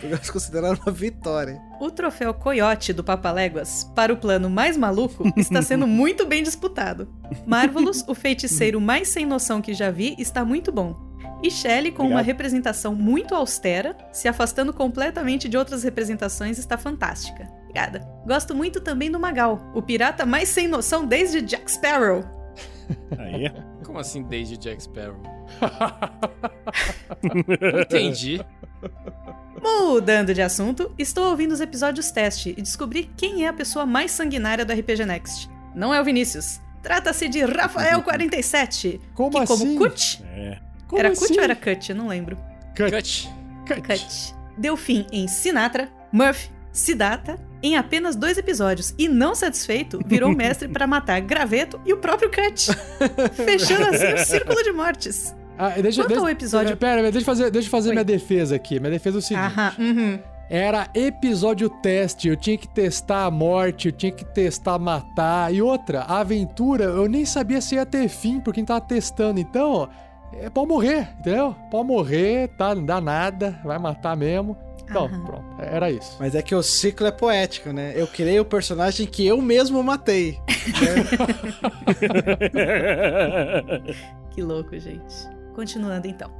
Podemos considerar uma vitória. O troféu Coyote do Papaléguas para o plano mais maluco está sendo muito bem disputado. Marvelous, o feiticeiro mais sem noção que já vi, está muito bom. E Shelley, com uma Obrigado. representação muito austera, se afastando completamente de outras representações, está fantástica. Obrigada. Gosto muito também do Magal, o pirata mais sem noção desde Jack Sparrow. Aí. Como assim desde Jack Sparrow? <laughs> Entendi. Mudando de assunto, estou ouvindo os episódios teste e descobri quem é a pessoa mais sanguinária do RPG Next. Não é o Vinícius. Trata-se de Rafael47. <laughs> Como que assim? como Cut? É. Como era assim? Cut ou era Cut? Eu não lembro. Cut. Cut. Deu fim em Sinatra, Murphy, Siddhartha em apenas dois episódios e, não satisfeito, virou mestre para matar Graveto e o próprio Cut. <laughs> Fechando assim o círculo de mortes. Ah, deixa, Quanto deixa, ao episódio- Pera, deixa eu fazer, deixa eu fazer minha defesa aqui. Minha defesa é o seguinte. Aham, uhum. Era episódio teste, eu tinha que testar a morte, eu tinha que testar matar. E outra, a aventura, eu nem sabia se ia ter fim por quem tava testando. Então, é pode morrer, entendeu? Pode morrer, tá? Não dá nada, vai matar mesmo. Então, pronto, era isso. Mas é que o ciclo é poético, né? Eu criei o personagem que eu mesmo matei. <laughs> Que louco, gente. Continuando então.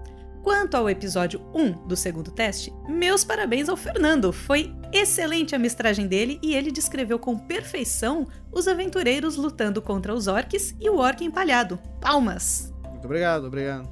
Quanto ao episódio 1 do segundo teste, meus parabéns ao Fernando. Foi excelente a mestragem dele e ele descreveu com perfeição os aventureiros lutando contra os orques e o orc empalhado. Palmas! Muito obrigado, obrigado.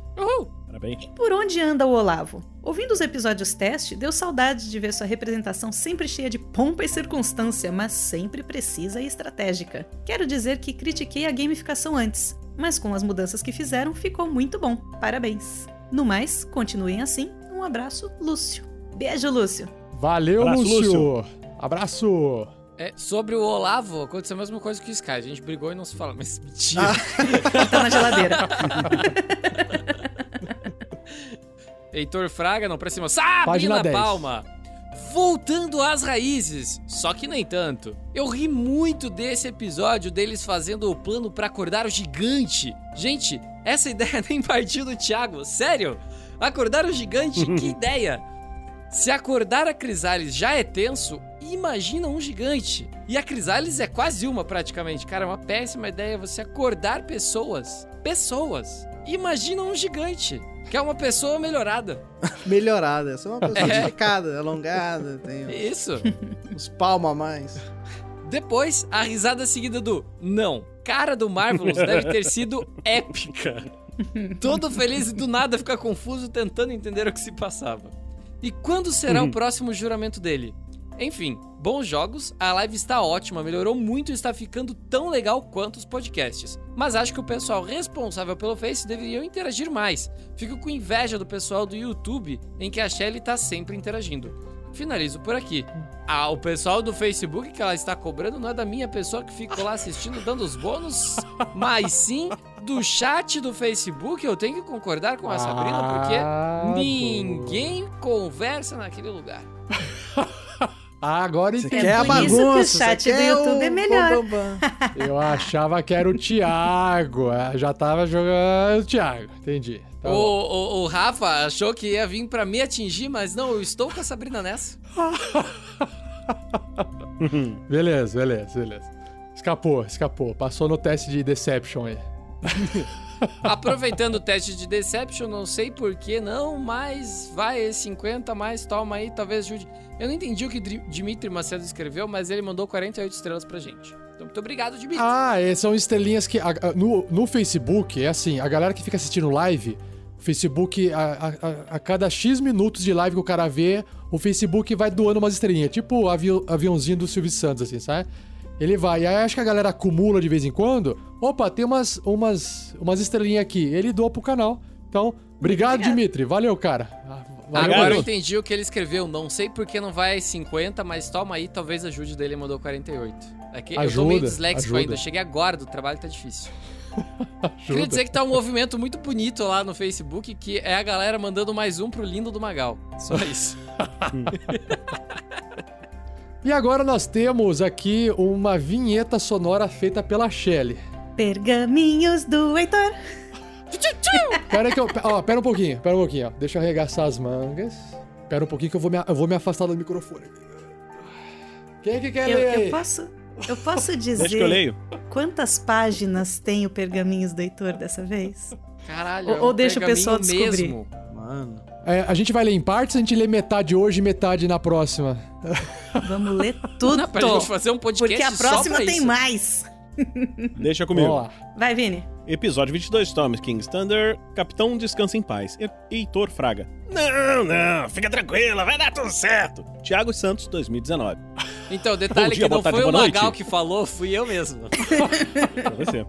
Parabéns. Por onde anda o Olavo? Ouvindo os episódios teste, deu saudade de ver sua representação sempre cheia de pompa e circunstância, mas sempre precisa e estratégica. Quero dizer que critiquei a gamificação antes, mas com as mudanças que fizeram ficou muito bom. Parabéns. No mais, continuem assim. Um abraço, Lúcio. Beijo, Lúcio. Valeu, Abraço, Lúcio. Lúcio. Abraço. É, sobre o Olavo, aconteceu a mesma coisa que o Sky. A gente brigou e não se fala. Mas <laughs> mentira. <laughs> Tá na geladeira. <laughs> Heitor Fraga, não pra cima. Sabrina Página 10. Palma. Voltando às raízes, só que nem tanto. Eu ri muito desse episódio deles fazendo o plano pra acordar o gigante. Gente, essa <laughs> ideia nem partiu do Thiago, sério? Acordar o gigante, que <laughs> ideia! Se acordar a Crisales já é tenso, imagina um gigante. E a Crisales é quase uma praticamente. Cara, é uma péssima ideia você acordar pessoas. Pessoas. Imagina um gigante, que é uma pessoa melhorada. <laughs> Melhorada. Eu sou uma pessoa É. esticada, alongada, tenho Isso. <laughs> uns palmos a mais. Depois, a risada seguida do não. Cara do Marvelous deve ter sido épica. <laughs> Todo feliz e do nada fica confuso tentando entender o que se passava. E quando será Uhum. o próximo juramento dele? Enfim, bons jogos, a live está ótima, melhorou muito e está ficando tão legal quanto os podcasts. Mas acho que o pessoal responsável pelo Face deveriam interagir mais. Fico com inveja do pessoal do YouTube, em que a Shelly está sempre interagindo. Finalizo por aqui. Ah, o pessoal do Facebook que ela está cobrando não é da minha pessoa que fica lá assistindo, <laughs> dando os bônus, mas sim do chat do Facebook. Eu tenho que concordar com a Sabrina, porque Ah, ninguém conversa naquele lugar. <laughs> Ah, agora Você quer a por isso que o bagunça, chat do YouTube é melhor. <laughs> Eu achava que era o Thiago. ah, Já tava jogando o Thiago. Entendi. Tá o, o, o Rafa achou que ia vir pra me atingir, mas não, eu estou com a Sabrina nessa. <laughs> Beleza, beleza, beleza. Escapou, escapou. Passou no teste de Deception aí. <laughs> Aproveitando o teste de Deception, não sei por que não, mas vai 50 mais, toma aí, talvez ajude. Eu não entendi o que Dimitri Macedo escreveu, mas ele mandou 48 estrelas pra gente. Então, muito obrigado, Dimitri. Ah, é, são estrelinhas que. no, no Facebook, é assim, a galera que fica assistindo live, Facebook, a, a- a- a cada X minutos de live que o cara vê, o Facebook vai doando umas estrelinhas. Tipo o avi- aviãozinho do Silvio Santos, assim, sabe? Ele vai. E aí acho que a galera acumula de vez em quando. Opa, tem umas, umas, umas estrelinhas aqui. Ele doa pro canal. Então, obrigado, Dimitri. Valeu, cara. Ah, Valeu, Agora eu entendi o que ele escreveu. Não sei por que não vai 50, mas toma aí, talvez ajude dele mandou 48. É que eu tô Ajuda, meio disléxico ajuda. ainda. Cheguei agora do trabalho, tá difícil. <laughs> Ajuda. Queria dizer que tá um movimento muito bonito lá no Facebook, que é a galera mandando mais um pro lindo do Magal. Só isso. <laughs> E agora nós temos aqui uma vinheta sonora feita pela Shelly. Pergaminhos do Heitor. <laughs> Pera aí que eu. Ó, pera um pouquinho, pera um pouquinho, ó. Deixa eu arregaçar as mangas. Pera um pouquinho que eu vou me, eu vou me afastar do microfone. Quem é que quer Eu, ler aí? eu posso, eu posso dizer <laughs> Deixa que eu leio. quantas páginas tem o Pergaminhos do Heitor dessa vez? Caralho. Ou- é um ou deixa o pessoal descobrir. mesmo. Mano. É, a gente vai ler em partes, a gente lê metade hoje e metade na próxima. Vamos ler tudo. Não, pra gente fazer um podcast Porque a só próxima pra tem isso. mais. Deixa comigo. Vamos lá. Vai, Vini. Episódio 22, Storm King's Thunder, Capitão Descansa em Paz, Heitor Fraga. Não, não, fica tranquila, vai dar tudo certo. Thiago Santos, 2019. Então, detalhe dia, que boa não tarde, foi o boa noite. Magal que falou, fui eu mesmo. Pra você.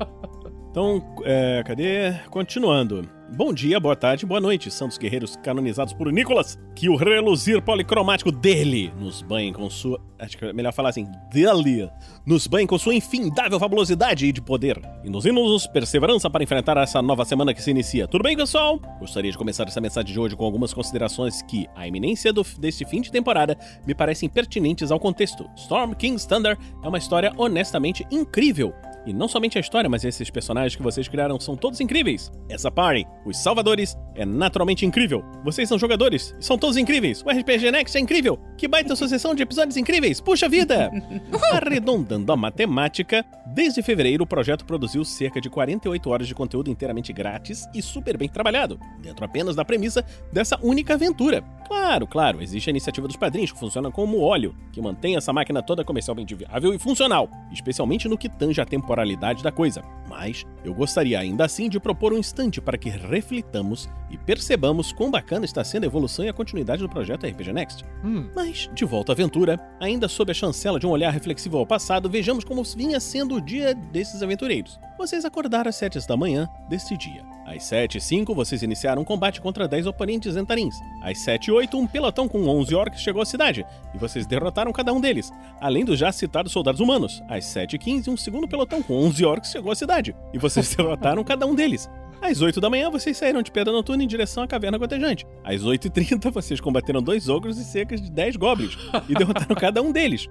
Então, é, cadê? Continuando. Bom dia, boa tarde, boa noite, santos guerreiros canonizados por Nicolas. Que o reluzir policromático dele nos banhe com sua. Acho que é melhor falar assim, dele. Nos banhe com sua infindável fabulosidade e de poder. E nos hinos perseverança para enfrentar essa nova semana que se inicia. Tudo bem, pessoal? Gostaria de começar essa mensagem de hoje com algumas considerações que, à iminência do, deste fim de temporada, me parecem pertinentes ao contexto. Storm King's Thunder é uma história honestamente incrível. E não somente a história, mas esses personagens que vocês criaram são todos incríveis. Essa party, os salvadores, é naturalmente incrível. Vocês são jogadores são todos incríveis. O RPG Next é incrível. Que baita sucessão de episódios incríveis. Puxa vida! <laughs> Arredondando a matemática, desde fevereiro o projeto produziu cerca de 48 horas de conteúdo inteiramente grátis e super bem trabalhado, dentro apenas da premissa dessa única aventura. Claro, claro, existe a iniciativa dos padrinhos que funciona como óleo, que mantém essa máquina toda comercialmente viável e funcional, especialmente no que tange a temporalidade da coisa. Mas eu gostaria ainda assim de propor um instante para que reflitamos e percebamos quão bacana está sendo a evolução e a continuidade do projeto RPG Next. Hum. Mas, de volta à aventura, ainda sob a chancela de um olhar reflexivo ao passado, vejamos como vinha sendo o dia desses aventureiros. Vocês acordaram às 7 da manhã deste dia. Às 7 e 5, vocês iniciaram um combate contra 10 oponentes entarins. Às 7 e 8, um pelotão com 11 orcs chegou à cidade, e vocês derrotaram cada um deles, além dos já citados soldados humanos. Às 7 e 15, um segundo pelotão com 11 orcs chegou à cidade, e vocês <laughs> derrotaram cada um deles. Às 8 da manhã, vocês saíram de pedra noturna em direção à caverna gotejante. Às 8h30, vocês combateram dois ogros e cerca de 10 goblins, e derrotaram cada um deles.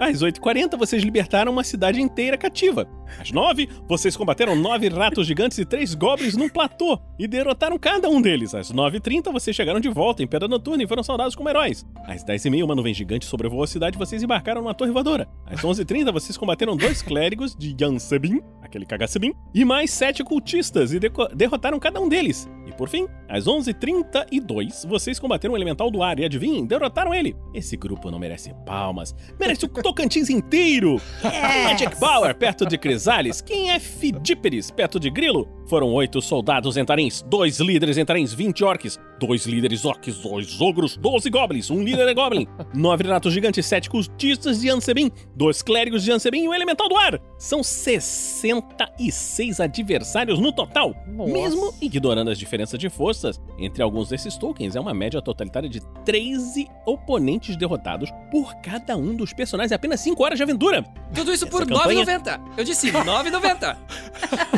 Às 8h40, vocês libertaram uma cidade inteira cativa. Às 9, vocês combateram nove ratos gigantes e três goblins num platô e derrotaram cada um deles. Às 9h30, vocês chegaram de volta em Pedra Noturna e foram saudados como heróis. Às 10h30, uma nuvem gigante sobrevoou a cidade e vocês embarcaram numa torre voadora. Às 11h30, vocês combateram dois clérigos de Yansebin, aquele Kagasebin, e mais sete cultistas e derrotaram cada um deles. E por fim, às 11h32, vocês combateram o elemental do ar e adivinhem, derrotaram ele. Esse grupo não merece palmas, merece o Tocantins inteiro. <laughs> Magic Power perto de Crisales, quem é Fidíperes perto de Grilo? Foram oito soldados entarins, dois líderes entarins, 20 orcs, dois líderes orcs, dois ogros, 12 goblins, um líder é goblin, <laughs> nove ratos gigantes, sete cultistas de Ansebin, dois clérigos de Ansebin e o elemental do ar. São 66 adversários no total. Mesmo ignorando as diferenças de forças entre alguns desses tokens, é uma média totalitária de 13 oponentes derrotados por cada um dos personagens em apenas 5 horas de aventura. Tudo isso por Essa campanha- 9,90. Eu disse 9,90.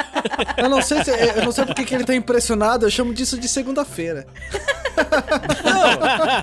<laughs> Eu não sei, se, eu não sei porque que ele tá impressionado, eu chamo disso de segunda-feira.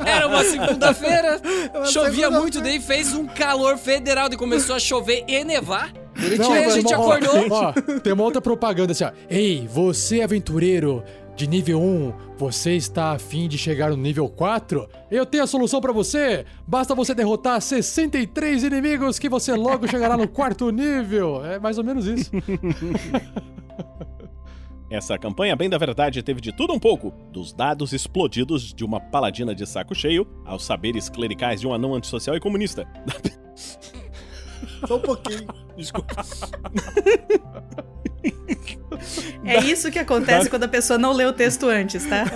Era uma segunda-feira, chovia segunda-feira. muito, daí fez um calor federal e começou a chover e nevar. Não, aí a gente ó, acordou. ó, tem uma outra propaganda assim, ó. Ei, você aventureiro de nível 1, você está afim de chegar no nível 4? Eu tenho a solução pra você! Basta você derrotar 63 inimigos que você logo chegará no quarto nível! É mais ou menos isso. <laughs> <laughs> Essa campanha, bem da verdade, teve de tudo um pouco. Dos dados explodidos de uma paladina de saco cheio, aos saberes clericais de um anão antissocial e comunista. Só um pouquinho. Desculpa. É isso que acontece quando a pessoa não lê o texto antes, tá? <laughs>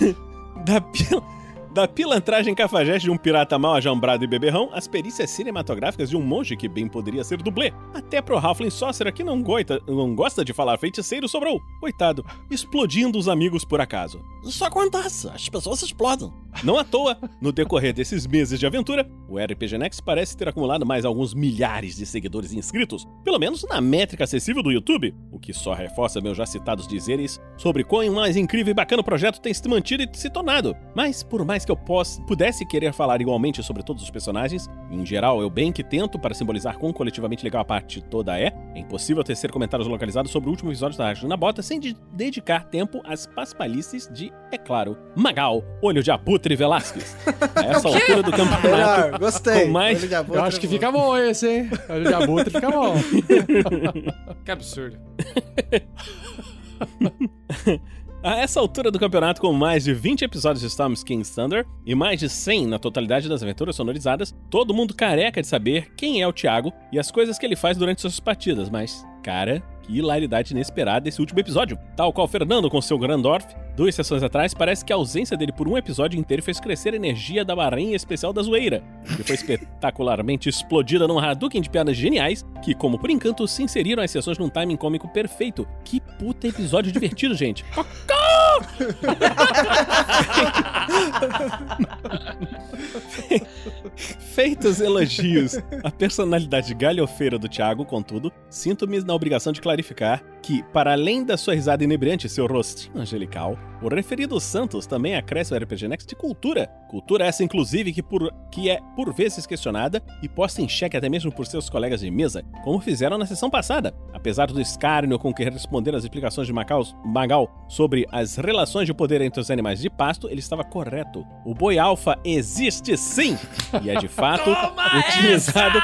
É. <laughs> da. Da pilantragem cafajeste de um pirata mal ajambrado e beberrão, às perícias cinematográficas de um monge que bem poderia ser dublê, até pro Halfling Sorcerer que não, goita... não gosta de falar feiticeiro sobrou, coitado, explodindo os amigos por acaso. Isso acontece, as pessoas explodem. Não à toa, no decorrer desses meses de aventura, o RPG Next parece ter acumulado mais alguns milhares de seguidores inscritos, pelo menos na métrica acessível do YouTube, o que só reforça meus já citados dizeres sobre quão mais incrível e bacana o projeto tem se mantido e se tornado. Mas, por mais que eu possa, pudesse querer falar igualmente sobre todos os personagens, e em geral eu bem que tento para simbolizar quão coletivamente legal a parte toda é, é impossível tecer comentários localizados sobre o último episódio da Rádio na Bota sem de dedicar tempo às paspalhices de, é claro, Magal, Olho de Abutre Velasquez. A <laughs> essa altura do campeonato. Melhor, gostei. Com mais... Olho de Abutre Eu acho que fica bom esse, hein? Olho de abutre fica bom. <laughs> Que absurdo. <laughs> A essa altura do campeonato, com mais de 20 episódios de Storm King's Thunder e mais de 100 na totalidade das aventuras sonorizadas, todo mundo careca de saber quem é o Thiago e as coisas que ele faz durante suas partidas, mas, cara, que hilaridade inesperada esse último episódio. Tal qual Fernando com seu Grandorf, duas sessões atrás, parece que a ausência dele por um episódio inteiro fez crescer a energia da barrinha especial da zoeira, que foi espetacularmente <laughs> explodida num Hadouken de piadas geniais, que, como por encanto, se inseriram as sessões num timing cômico perfeito. Que puta episódio divertido, gente. <laughs> Feitos elogios à personalidade galhofeira do Thiago, contudo, sinto-me na obrigação de clarificar que, para além da sua risada inebriante e seu rostinho angelical, o referido Santos também acresce ao RPG Next de cultura. Cultura essa, inclusive, que, por, que é por vezes questionada e posta em xeque até mesmo por seus colegas de mesa, como fizeram na sessão passada. Apesar do escárnio com que responderam às explicações de Macaus, Magal sobre as relações de poder entre os animais de pasto, ele estava correto. O boi alfa existe sim! E é de fato utilizado.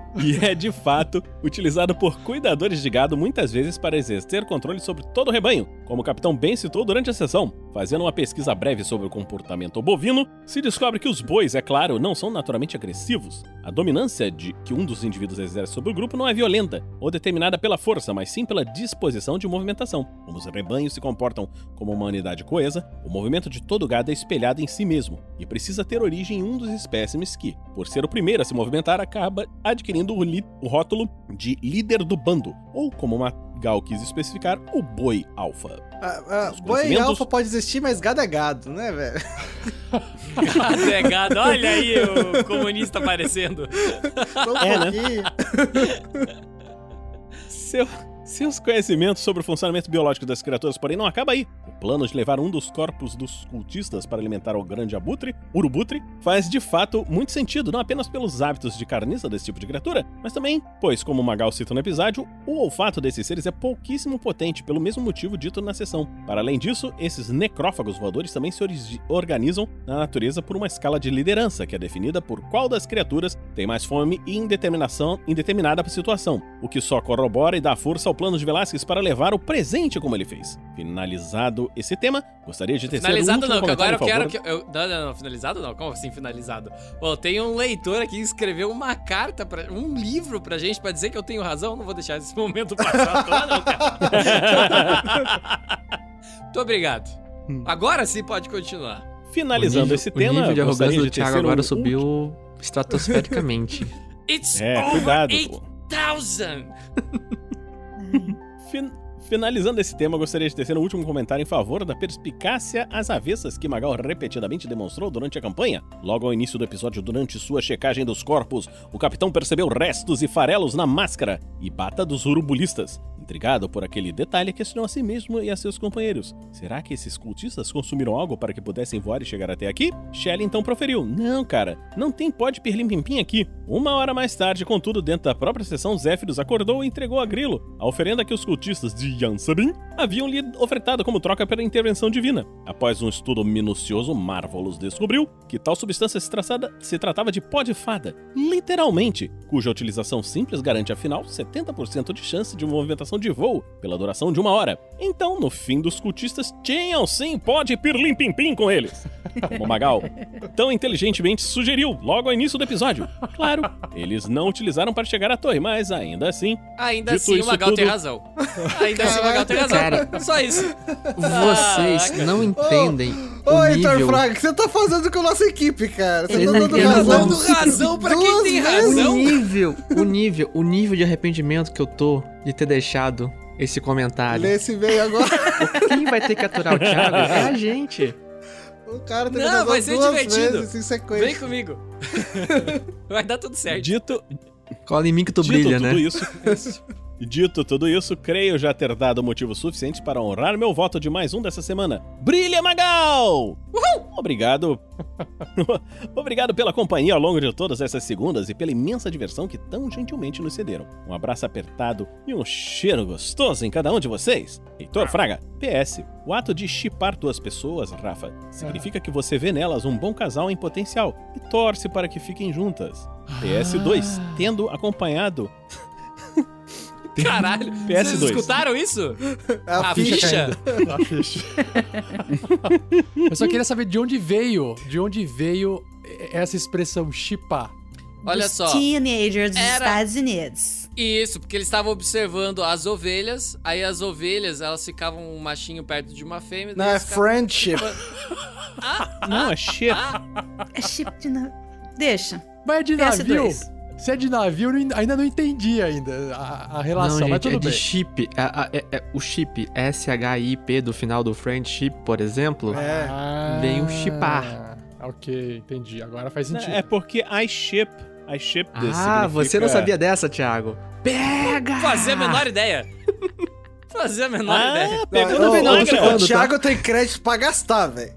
<laughs> e é de fato utilizado por cuidadores de gado muitas vezes para exercer controle sobre todo o rebanho, como o capitão bem citou durante a sessão. Fazendo uma pesquisa breve sobre o comportamento bovino, se descobre que os bois, é claro, não são naturalmente agressivos. A dominância de que um dos indivíduos exerce sobre o grupo não é violenta ou determinada pela força, mas sim pela disposição de movimentação. Como os rebanhos se comportam como uma unidade coesa, o movimento de todo gado é espelhado em si mesmo e precisa ter origem em um dos espécimes que, por ser o primeiro a se movimentar, acaba adquirindo o, o rótulo de líder do bando, ou como Magal quis especificar, o boi alfa. Ah, ah, boi conhecimentos- alfa pode existir, mas gado é gado, né, velho? Gado é gado. Olha aí o comunista aparecendo. Só um É, né? pouquinho. Seu, Seus conhecimentos sobre o funcionamento biológico das criaturas, porém, não acaba aí. O plano de levar um dos corpos dos cultistas para alimentar o grande abutre, urubutre, faz de fato muito sentido, não apenas pelos hábitos de carniça desse tipo de criatura, mas também, pois, como Magal cita no episódio, o olfato desses seres é pouquíssimo potente, pelo mesmo motivo dito na sessão. Para além disso, esses necrófagos voadores também se organizam na natureza por uma escala de liderança, que é definida por qual das criaturas tem mais fome e indeterminação em determinada situação, o que só corrobora e dá força ao plano de Velasquez para levar o presente como ele fez. Finalizado esse tema, gostaria de ter Finalizado não, que agora eu quero que. Eu, não, não, não, finalizado não. Como assim finalizado? Bom, tem um leitor aqui que escreveu uma carta, pra, um livro pra gente pra dizer que eu tenho razão. Não vou deixar esse momento passar toa, não, cara. <laughs> Muito obrigado. Agora sim pode continuar. Finalizando o nível, esse o tema, nível de arrogância do Thiago um agora último- subiu estratosfericamente. It's É, over cuidado, 8000! Fin- Finalizando esse tema, gostaria de tecer um último comentário em favor da perspicácia às avessas que Magal repetidamente demonstrou durante a campanha. Logo ao início do episódio, durante sua checagem dos corpos, o capitão percebeu restos e farelos na máscara e bata dos urubulistas. Intrigado por aquele detalhe, questionou a si mesmo e a seus companheiros. Será que esses cultistas consumiram algo para que pudessem voar e chegar até aqui? Shelley então proferiu. Não, cara, não tem pó de pirlim-pim-pim aqui. Uma hora mais tarde, contudo, dentro da própria sessão, Zéfiros acordou e entregou a Grilo a oferenda que os cultistas de Yansabin haviam lhe ofertado como troca pela intervenção divina. Após um estudo minucioso, Marvelous descobriu que tal substância se, traçada- se tratava de pó de fada, literalmente, cuja utilização simples garante afinal 70% de chance de uma de voo pela duração de uma hora. Então, no fim dos cultistas, tinham sim pó de pirlim-pim-pim com eles. Como Magal tão inteligentemente sugeriu logo ao início do episódio. Claro, eles não utilizaram para chegar à torre, mas ainda assim. Ainda dito assim o Magal tem tudo- razão. Ainda assim o Magal tem razão. Cara, Só isso. Vocês Caraca. não entendem Ô, o Heitor nível... Fraga, o que você tá fazendo com a nossa equipe, cara? Você tá não dando razão. dando razão pra quem tem vezes. O nível, o nível, o nível de arrependimento que eu tô de ter deixado esse comentário. Lê esse veio agora. <laughs> Quem vai ter que aturar o Thiago é a gente. O cara tem Não, vai ser divertido. vezes em sequência. Vem comigo. <laughs> Vai dar tudo certo. Dito, Cola em mim que tu Dito brilha, tudo né? isso. <laughs> Dito tudo isso, creio já ter dado motivos suficientes para honrar meu voto de mais um dessa semana. Brilha, Magal! Obrigado. <laughs> Obrigado pela companhia ao longo de todas essas segundas e pela imensa diversão que tão gentilmente nos cederam. Um abraço apertado e um cheiro gostoso em cada um de vocês. Heitor Fraga, PS. O ato de chipar duas pessoas, Rafa, significa que você vê nelas um bom casal em potencial e torce para que fiquem juntas. PS2, tendo acompanhado Caralho. PS2. Vocês escutaram isso? A A ficha. ficha? A ficha. <laughs> Eu só queria saber de onde veio, de onde veio essa expressão chipar. Olha Dos só. Teenagers dos Era- Estados Unidos. Isso, porque eles estavam observando as ovelhas, aí as ovelhas, elas ficavam um machinho perto de uma fêmea. Não, é ficavam- friendship. <laughs> Não, é chip. É chip de navio. Deixa. Mas é de navio. PS2. Se é de navio, eu ainda não entendi ainda a, a relação, Não, mas gente, tudo é de bem. chip. É, é- é- o chip S-H-I-P do final do friendship, por exemplo, Ah, vem o chipar. Ok, entendi. Agora faz sentido. É porque I ship. I ship this Ah, você não sabia dessa, Thiago? Pega! Fazia a menor ideia. <laughs> Fazia a menor Ah, ideia. pegou no o- vinagre. o Thiago tem crédito pra gastar, velho.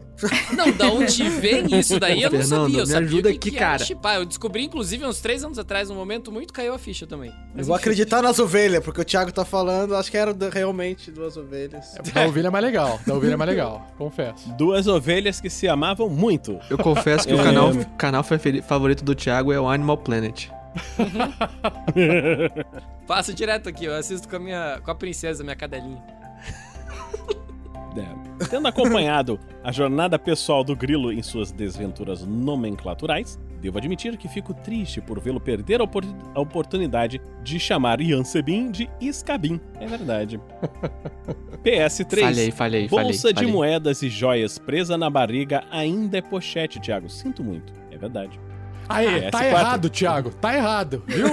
Não, da onde vem isso daí eu não Fernando, sabia. Eu me sabia ajuda o que aqui, cara. chipar. Eu descobri, inclusive, uns três anos atrás, num momento muito caiu a ficha também. Eu Mas vou enfim. acreditar nas ovelhas, porque o Thiago tá falando, acho que era realmente duas ovelhas. Da ovelha é mais legal. Da ovelha é mais legal, confesso. Duas ovelhas que se amavam muito. Eu confesso que o É. canal, canal faferi- favorito do Thiago é o Animal Planet. <laughs> Passo direto aqui, eu assisto com a minha. com a princesa, minha cadelinha. <laughs> Tendo acompanhado a jornada pessoal do Grilo em suas desventuras nomenclaturais, devo admitir que fico triste por vê-lo perder a, opor- a oportunidade de chamar Yansebin de Iscabim. É verdade. <laughs> PS3. Falhei, falhei, Bolsa falhei, de falhei. moedas e joias presa na barriga ainda é pochete, Thiago. Sinto muito. É verdade. Aí, tá PS4. errado, Thiago. Tá errado, viu?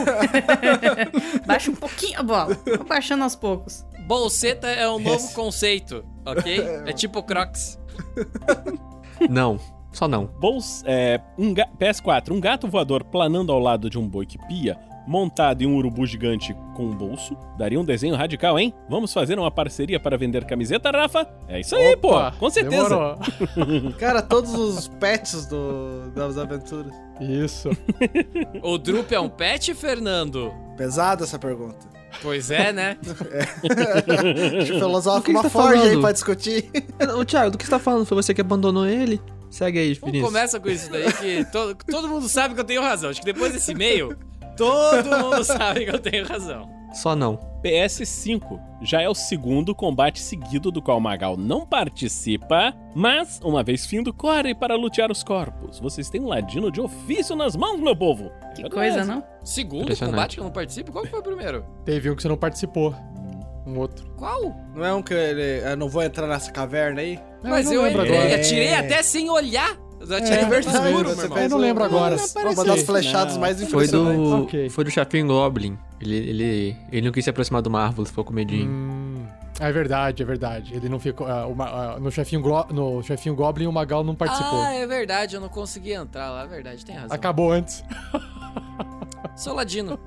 <laughs> Baixa um pouquinho a bola. Vou baixando aos poucos. Bolseta é um novo Esse- conceito, ok? É tipo Crocs. Não, só não. Bols, é, um ga- PS4. Um gato voador planando ao lado de um boi que pia montado em um urubu gigante com um bolso. Daria um desenho radical, hein? Vamos fazer uma parceria para vender camiseta, Rafa? É isso aí, Opa, pô. Com certeza. <laughs> Cara, todos os pets do, das aventuras. Isso. O Drup é um pet, Fernando? Pesada essa pergunta. Pois é, né? <laughs> Acho filosófico uma tá forja aí falando? pra discutir. Ô, Thiago, do que você tá falando? Foi você que abandonou ele? Segue aí, Vamos Vinícius. começa com isso daí, que to- todo mundo sabe que eu tenho razão. Acho que depois desse e-mail, todo mundo <laughs> sabe que eu tenho razão. Só não. PS5 já é o segundo combate seguido do qual Magal não participa, mas, uma vez findo, corre para lutear os corpos. Vocês têm um ladino de ofício nas mãos, meu povo! Que coisa, não? Segundo combate que eu não participo? Qual que foi o primeiro? Teve um que você não participou. Um outro. Qual? Não é um que ele. Eu não vou entrar nessa caverna aí? Mas eu, lembro eu, agora. atirei até sem olhar. Eu já tirei É meu você irmão. fez Eu não lembro agora. Uma das flechadas mais Foi impressionantes. do. Ok. Foi do Chapinho Goblin. Ele, ele, ele não quis se aproximar do Marvel, ficou com medinho. Hum, é verdade, é verdade. Ele não ficou. ah, o Ma- ah, no, chefinho Glo- no chefinho Goblin, o Magal não participou. Ah, é verdade, eu não consegui entrar lá, é verdade, tem razão. Acabou antes. <laughs> Sou ladino.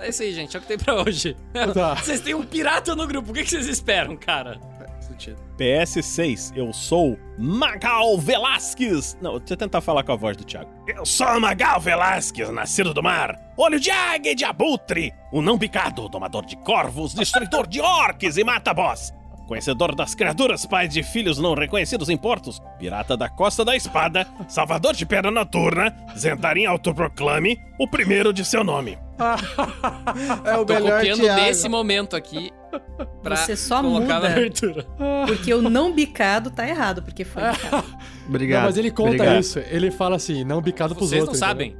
é isso aí, gente, é o que tem pra hoje. Tá. <laughs> Vocês têm um pirata no grupo, o que que vocês esperam, cara? PS6, eu sou Magal Velasquez. Não, deixa eu tentar falar com a voz do Thiago. Eu sou Magal Velasquez, nascido do mar. Olho de águia e de abutre. O não bicado, domador de corvos, destruidor de orques e mata-boss. Conhecedor das criaturas, pai de filhos não reconhecidos em portos, pirata da Costa da Espada, salvador de Pedra Noturna, Zentarim autoproclame, o primeiro de seu nome. <laughs> É o Tô melhor copiando Thiago. nesse momento aqui pra Você só muda. na abertura. Porque o não bicado tá errado, porque foi bicado. Obrigado. Não, mas ele conta obrigado. isso. Ele fala assim, não bicado pros Vocês não outros. sabem.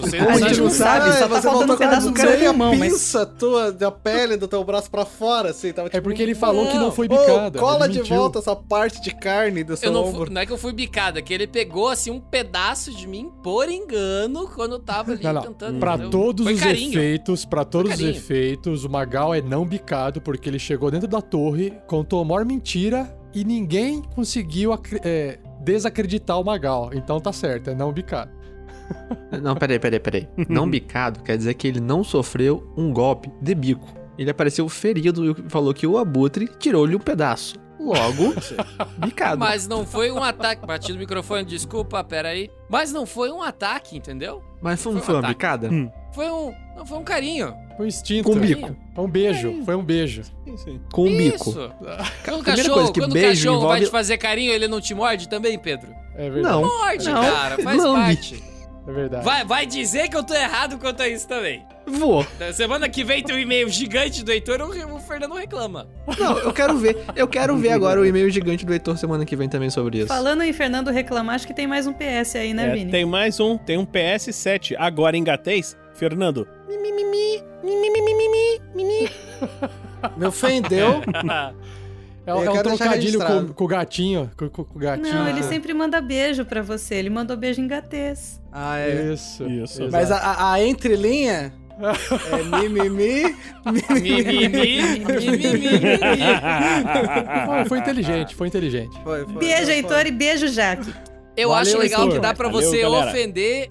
Vocês A não gente não sabe, só tá você faltando um pedaço do a seu meia pulmão, mas... pinça tua da pele do teu braço pra fora, assim. Tava, tipo, É porque ele falou que não foi bicada. cola ele de volta essa parte de carne do seu Eu não, ombro. fui, não é que eu fui bicada, é que ele pegou assim um pedaço de mim por engano quando eu tava ali Não, não. tentando. Pra todos Foi os carinho. efeitos, para todos os efeitos, o Magal é não bicado porque ele chegou dentro da torre, contou a maior mentira e ninguém conseguiu é, desacreditar o Magal. Então tá certo, é não bicado. <laughs> Não, peraí, peraí, peraí. Não <laughs> bicado quer dizer que ele não sofreu um golpe de bico. Ele apareceu ferido e falou que o abutre tirou-lhe um pedaço. Logo, <laughs> bicado. Mas não foi um ataque. Bati no microfone, desculpa, peraí. Mas não foi um ataque, entendeu? Mas foi, não Foi foi um uma ataque. bicada? Foi um. Não, foi um carinho. Foi um instinto. Com bico. Foi um beijo, foi um beijo. Com um bico. Quando o Primeira cachorro, coisa que quando o beijo cachorro vai envolve- te fazer carinho, ele não te morde também, Pedro? É verdade. Não. Morde, Não. cara, faz Lambe. parte. É verdade. Vai, vai dizer que eu tô errado quanto a isso também. Vou. Da Semana que vem tem um e-mail gigante do Heitor, o o Fernando reclama. Não, eu quero ver. Eu quero ver agora o e-mail gigante do Heitor semana que vem também sobre isso. Falando em Fernando reclamar, acho que tem mais um PS aí, né, É, Vini? tem mais um, tem um PS7. Agora engatez, Fernando. Me ofendeu. <laughs> É, é um deixar trocadilho com, com o gatinho. Com, com- com o gatinho. Não, ele sempre manda beijo pra você. Ele mandou beijo em gatês. Ah, é. Isso. Isso. exato. Mas a, a, entrelinha <laughs> é mimimi, Mimimi, mimimi, foi inteligente, foi inteligente. Foi, foi, Beijo, foi, Heitor, e beijo, Jaque. Eu Valeu, acho legal Heitor. que dá pra Valeu, você galera. ofender,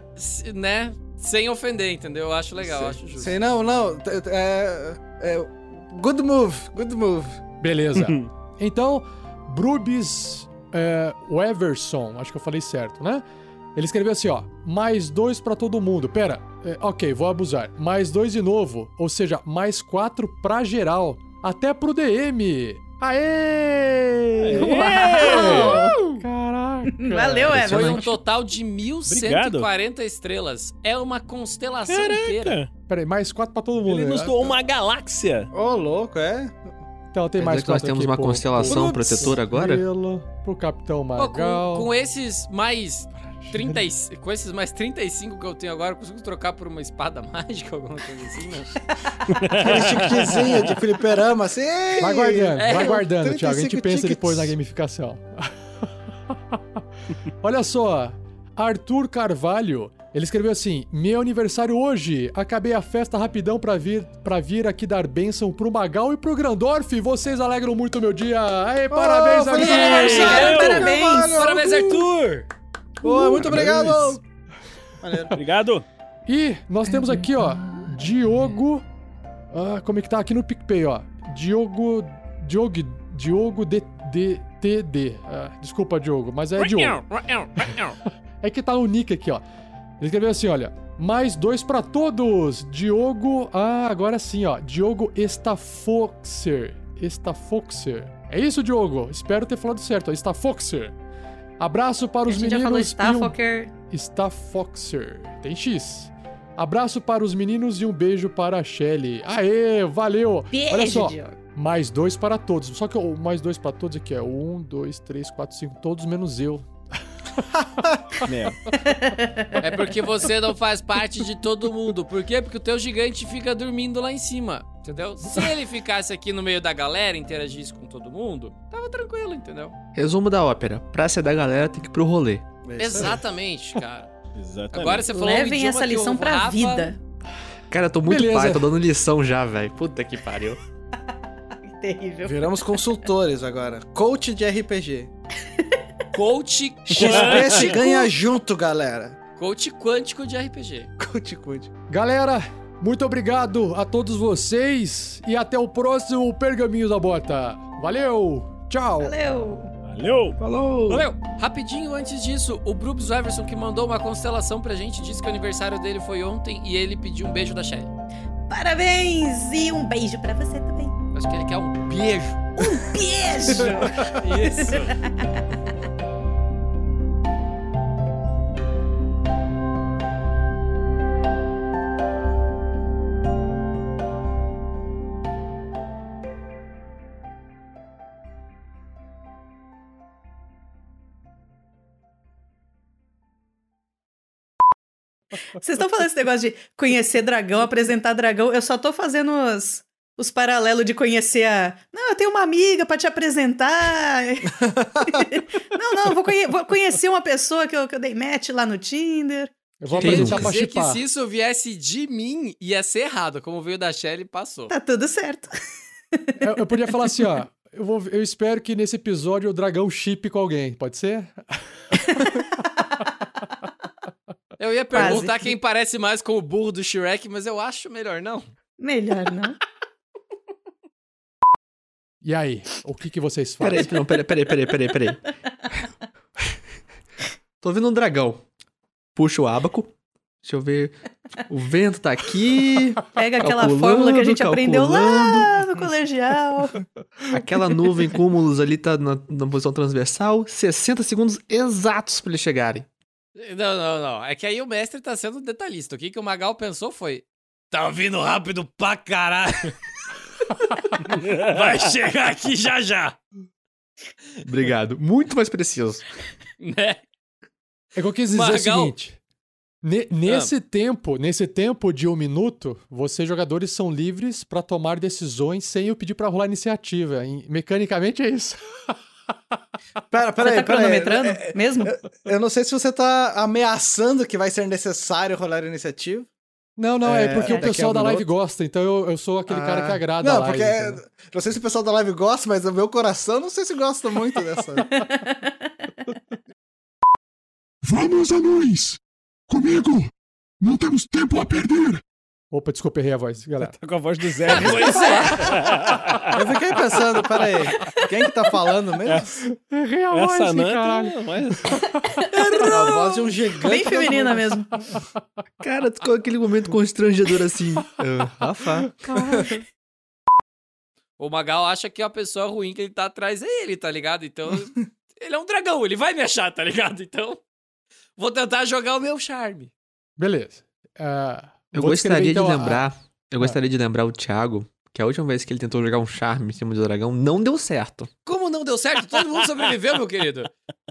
né? Sem ofender, entendeu? Eu acho legal, eu acho justo. Sei não, não. É, é, good move, good move. Beleza. <laughs> Então, Brubis é, Weverson, acho que eu falei certo, né? Ele escreveu assim, ó, mais dois pra todo mundo. Pera, é, ok, vou abusar. Mais dois de novo, ou seja, mais quatro pra geral. Até pro DM. Aê! Uau! Caraca! Valeu, Foi Everton. um total de 1140 estrelas. É uma constelação inteira. Caraca! Peraí, mais quatro pra todo mundo. Ele nos né? doou uma galáxia. Ô, louco, é? Então tem Quer mais dizer que nós temos aqui uma pro- constelação pro- protetora agora? Pro Capitão Pô, Magal. com, com esses mais 30, e- com esses mais 35 que eu tenho agora, eu consigo trocar por uma espada <laughs> mágica, alguma coisa assim, né? Aquele chiquezinho de fliperama, assim. Vai guardando, É, vai guardando, Thiago. A gente 35 pensa tickets. depois na gamificação. <laughs> Olha só, Arthur Carvalho. Ele escreveu assim: Meu aniversário hoje. Acabei a festa rapidão pra vir, pra vir aqui dar bênção pro Magal e pro Grandorf. Vocês alegram muito o meu dia. Aê, parabéns, feliz Arthur! aniversário, Parabéns. Carvalho! Parabéns, Arthur! Pô, muito obrigado! Obrigado. E nós temos aqui, ó, Diogo. Ah, como é que tá aqui no PicPay, ó? Diogo. Diogo. Diogo D, D, TD. Ah, desculpa, Diogo, mas é Diogo. <laughs> É que tá no nick aqui, ó. Ele escreveu assim, olha. Mais dois pra todos. Diogo. Ah, agora sim, ó. Diogo Estafoxer. Estafoxer. É isso, Diogo. Espero ter falado certo. Estafoxer. Abraço para os gente já meninos. falou e um- Staffoker. Stafoxer. Tem X. Abraço para os meninos e um beijo para a Shelly. Aê, valeu! Beijo, Olha só, Diogo. mais dois para todos. Só que o mais dois para todos aqui é um, dois, três, quatro, cinco, todos menos eu. É porque você não faz parte de todo mundo. Por quê? Porque o teu gigante fica dormindo lá em cima. Entendeu? Se ele ficasse aqui no meio da galera e interagisse com todo mundo, tava tranquilo, entendeu? Resumo da ópera. Pra ser da galera, tem que ir pro rolê. Exatamente, cara. Exatamente. Agora você falou um Levem idioma essa que lição pra Rafa- vida. Cara, eu tô muito Beleza. pai, tô dando lição já, velho. Puta que pariu. <laughs> Terrível. Viramos consultores agora. Coach de RPG. <laughs> Coach <laughs> XP ganha junto, galera. Coach quântico de RPG. Coach, coach. Galera, muito obrigado a todos vocês e até o próximo Pergaminho da Bota. Valeu! Tchau! Valeu! Valeu! Falou! Valeu! Rapidinho antes disso, o Brooks Everson que mandou uma constelação pra gente disse que o aniversário dele foi ontem e ele pediu um beijo da Shelly. Parabéns! E um beijo pra você também. Acho que ele quer um beijo. Beijo! <laughs> Isso! Vocês estão falando esse negócio de conhecer dragão, apresentar dragão. Eu só tô fazendo os, os paralelos de conhecer a. Não, eu tenho uma amiga pra te apresentar. <laughs> não, não, vou, conhe- vou conhecer uma pessoa que eu, que eu dei match lá no Tinder. Eu vou apresentar pra Dizer que se isso viesse de mim, ia ser errado. Como veio da Shelly, passou. Tá tudo certo. Eu, eu podia falar assim, ó. <laughs> Eu, vou, eu espero que nesse episódio o dragão chip com alguém, pode ser? <laughs> Eu ia Quase perguntar que- quem parece mais com o burro do Shrek, mas eu acho melhor não. Melhor não. E aí, o que, que vocês fazem? Peraí, não, peraí, peraí, peraí, peraí, peraí. <laughs> Tô vendo um dragão. Puxa o ábaco. Deixa eu ver. O vento tá aqui. Pega aquela fórmula que a gente aprendeu lá no colegial. Aquela nuvem cúmulos ali tá na, na posição transversal. 60 segundos exatos pra eles chegarem. Não, não, não. É que aí o mestre tá sendo detalhista. O que, que o Magal pensou foi. Tá vindo rápido pra caralho. <laughs> <laughs> Vai chegar aqui já já. Obrigado. Muito mais preciso. Né? É que eu quis dizer o Magal. seguinte. ne- nesse tempo, nesse tempo de um minuto, vocês jogadores são livres pra tomar decisões sem eu pedir pra rolar iniciativa. Em- mecanicamente é isso. <laughs> Pera, pera Você aí, tá pera aí. cronometrando É, mesmo? Eu não sei se você tá ameaçando que vai ser necessário rolar iniciativa. Não, não, é, É, porque o daqui a pessoal um da live gosta, então eu, eu sou aquele cara que Ah. agrada Não, a live. porque é- entendeu? não sei se o pessoal da live gosta, mas o meu coração não sei se gosta muito dessa. Vamos, anões! Comigo! Não temos tempo a perder! Opa, desculpa, errei a voz, galera. Tá com a voz do Zé. Pois é. Eu fiquei pensando, pera aí, quem que tá falando mesmo? Errei a voz, Essa Nanta, caralho. mas... A voz de um gigante. Bem feminina mesmo. Cara, ficou aquele momento constrangedor assim. <laughs> Rafa. O Magal acha que a pessoa ruim que ele tá atrás é ele, tá ligado? Então, <laughs> ele é um dragão, ele vai me achar, tá ligado? Então, vou tentar jogar o meu charme. Beleza. Ah, Eu vou gostaria então, de a- lembrar. Eu gostaria de lembrar o Thiago que a última vez que ele tentou jogar um charme em cima do dragão não deu certo. Como não deu certo? Todo mundo sobreviveu, meu querido.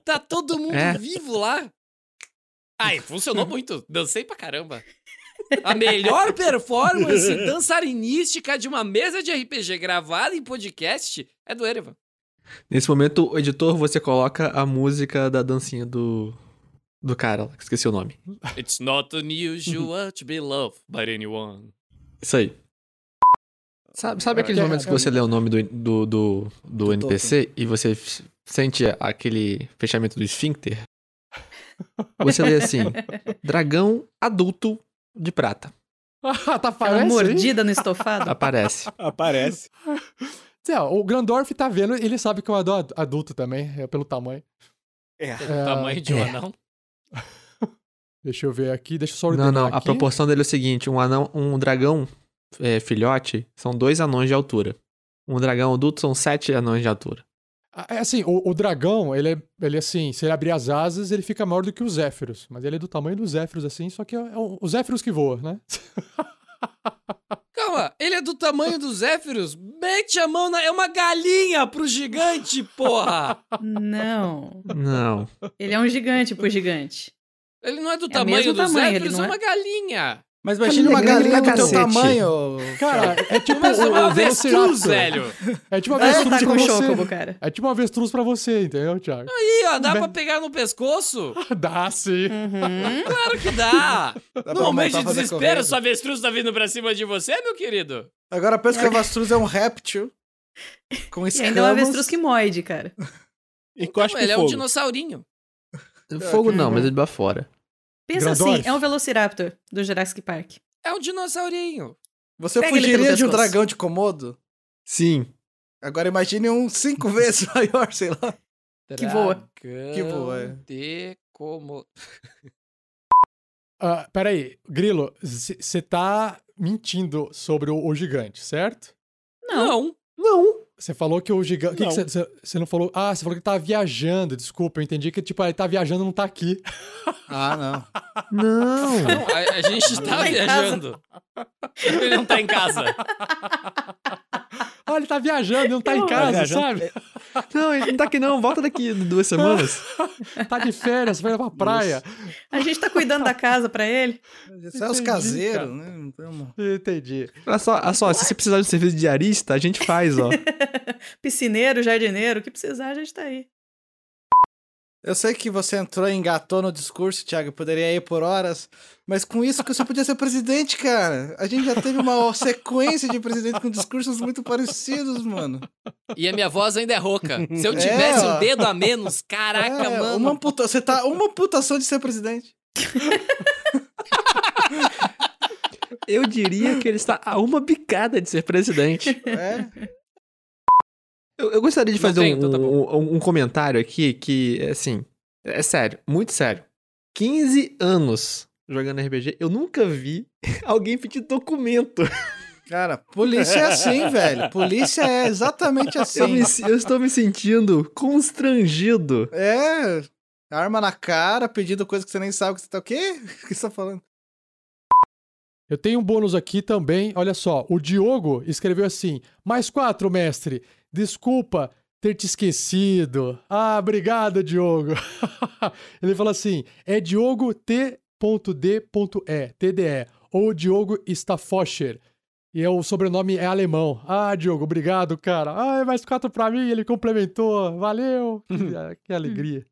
Tá todo mundo É. vivo lá. Ai, funcionou muito. Dancei pra caramba. <laughs> A melhor performance dançarinística de uma mesa de RPG gravada em podcast é do Erevan. Nesse momento, o editor, você coloca a música da dancinha do. Do cara, lá, que esqueci o nome. It's not unusual to be loved by anyone. Isso aí. Sabe, sabe aqueles É, momentos que é, você lê o nome do, do, do, do NPC e você sente aquele fechamento do esfíncter? Você lê assim: <laughs> dragão adulto de prata. Ah, <laughs> tá aparece mordida no estofado. Aparece. <laughs> Aparece. O Grandorf tá vendo, ele sabe que é um adu- adulto também, é pelo tamanho. É. O tamanho de um é. anão. <laughs> Deixa eu ver aqui, deixa eu só Não, ordenar não. aqui. A proporção dele é o seguinte: um anão, um dragão é, filhote são dois anões de altura. Um dragão adulto são sete anões de altura. Ah, É assim, o, o dragão, ele é, ele é assim, se ele abrir as asas, ele fica maior do que os Zéfiros. Mas ele é do tamanho dos Zéfiros, assim, só que é, é o- os Zéfiros que voam, né? <laughs> Calma, ele é do tamanho dos Zéfiros? Mete a mão na. É uma galinha pro gigante, porra! Não. Não. Ele é um gigante pro gigante. Ele não é do É tamanho dos tamanho, Zéfiros, é é? uma galinha. Mas imagina uma galinha do teu tamanho. Cara, é tipo Mas <laughs> o, uma avestruz, velho. É tipo uma avestruz lutar pra você. Chocobo, cara. É tipo uma avestruz pra você, entendeu, Thiago? Aí, ó, dá pra pegar no pescoço? <laughs> Dá sim. Uhum. <laughs> Claro que dá. pra No momento de desespero, sua avestruz tá vindo pra cima de você, meu querido? Agora pensa que a avestruz é um réptil. Com E escamas. ainda é um avestruz que moide, cara. E cospe ele é um fogo. dinossaurinho. Fogo não, mas ele vai fora. Pensa Grandorf. assim, é um Velociraptor do Jurassic Park. É um dinossaurinho. Você Pega fugiria de um dragão de Komodo? Sim. Agora imagine um cinco <laughs> vezes maior, sei lá. Que voa. Que voa, é. De como... Ah, peraí, Grilo, você tá mentindo sobre o, o gigante, certo? Não. Não. Você falou que o gigante. Não. Você não falou. Ah, você falou que tava viajando. Desculpa, eu entendi que, tipo, ele tá viajando e não tá aqui. <laughs> Ah, não. Não. Não, a, a gente tá tá viajando. Ele não tá em casa. Ah, ele tá viajando, não tá em Tá casa, sabe? Não, ele não tá aqui não. Volta daqui duas semanas. Tá de férias, vai pra praia. A gente tá cuidando da casa pra ele. Isso é os caseiros, cara. né? Uma- Entendi. Olha só, olha só, se você precisar de um serviço de diarista, a gente faz, ó. <laughs> Piscineiro, jardineiro, o que precisar, a gente tá aí. Eu sei que você entrou e engatou no discurso, Thiago, poderia ir por horas, mas com isso que você podia ser presidente, cara. A gente já teve uma <laughs> sequência de presidente com discursos muito parecidos, mano. E a minha voz ainda é rouca. Se eu É, tivesse ó. um dedo a menos, caraca, É, mano. Uma amputa... Você tá uma amputação de ser presidente. Eu diria que ele está a uma bicada de ser presidente. É. Eu, eu gostaria de fazer tem, um, então tá um- um comentário aqui que, assim, é sério, muito sério. 15 anos jogando RPG, eu nunca vi <laughs> alguém pedir documento. Cara, polícia é assim, <laughs> velho. Polícia é exatamente Eu, assim. me- eu estou me sentindo constrangido. É. Arma na cara, pedindo coisa que você nem sabe o que você tá. O quê? <laughs> O que você tá falando? Eu tenho um bônus aqui também. Olha só, o Diogo escreveu assim: mais quatro, mestre. Desculpa ter te esquecido. Ah, obrigado, Diogo. <laughs> Ele falou assim: é Diogo T.D.E, TDE, ou Diogo Staffoscher. E é, o sobrenome é alemão. Ah, Diogo, obrigado, cara. Ah, mais quatro pra mim, ele complementou. Valeu. que, <laughs> que alegria.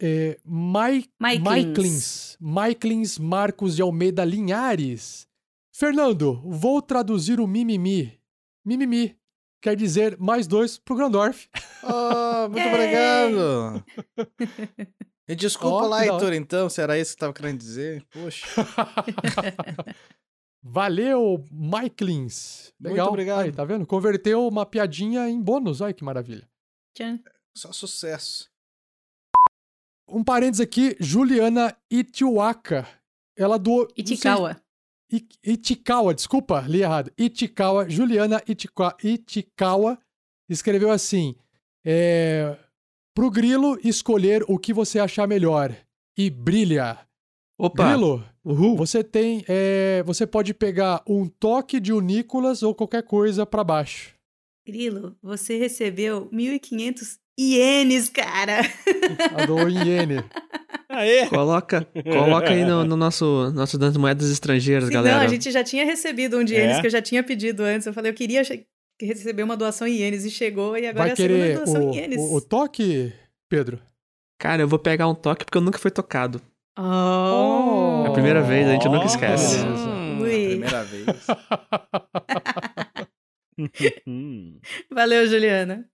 É, Mai- Maiklins. Maiklins. Maiklins Marcos de Almeida Linhares. Fernando, vou traduzir o mimimi. Mimimi quer dizer mais dois pro Grandorf. Oh, muito obrigado. <laughs> E desculpa Ó, lá. Heitor, então, se era isso que tava querendo dizer. Poxa. <laughs> Valeu. Muito Legal. obrigado. Aí, tá vendo? Converteu uma piadinha em bônus. Olha que maravilha. Tchan. Só sucesso. Um parênteses aqui, Juliana Itiwaka. Ela doou. Itikawa. Itikawa, desculpa, li errado. Itikawa, Juliana Itika- Itikawa escreveu assim: é, pro Grilo escolher o que você achar melhor e brilha. Opa, Grilo, uhul. você tem, é, você pode pegar um toque de o Nicolas ou qualquer coisa pra baixo. Grilo, você recebeu 1.500 ienes, cara. A do Iene. <laughs> Aê! Coloca, coloca aí no, no nosso, nosso das moedas estrangeiras, Sim, galera. Não, a gente já tinha recebido um de ienes É? que eu já tinha pedido antes. Eu falei, eu queria receber uma doação em ienes e chegou, e agora Vai é a segunda querer doação o, em ienes. o, o toque, Pedro? Cara, eu vou pegar um toque porque eu nunca fui tocado. Oh! É a primeira vez, a gente nunca Oh, esquece. beleza. Ui. Primeira vez. <laughs> Valeu, Juliana.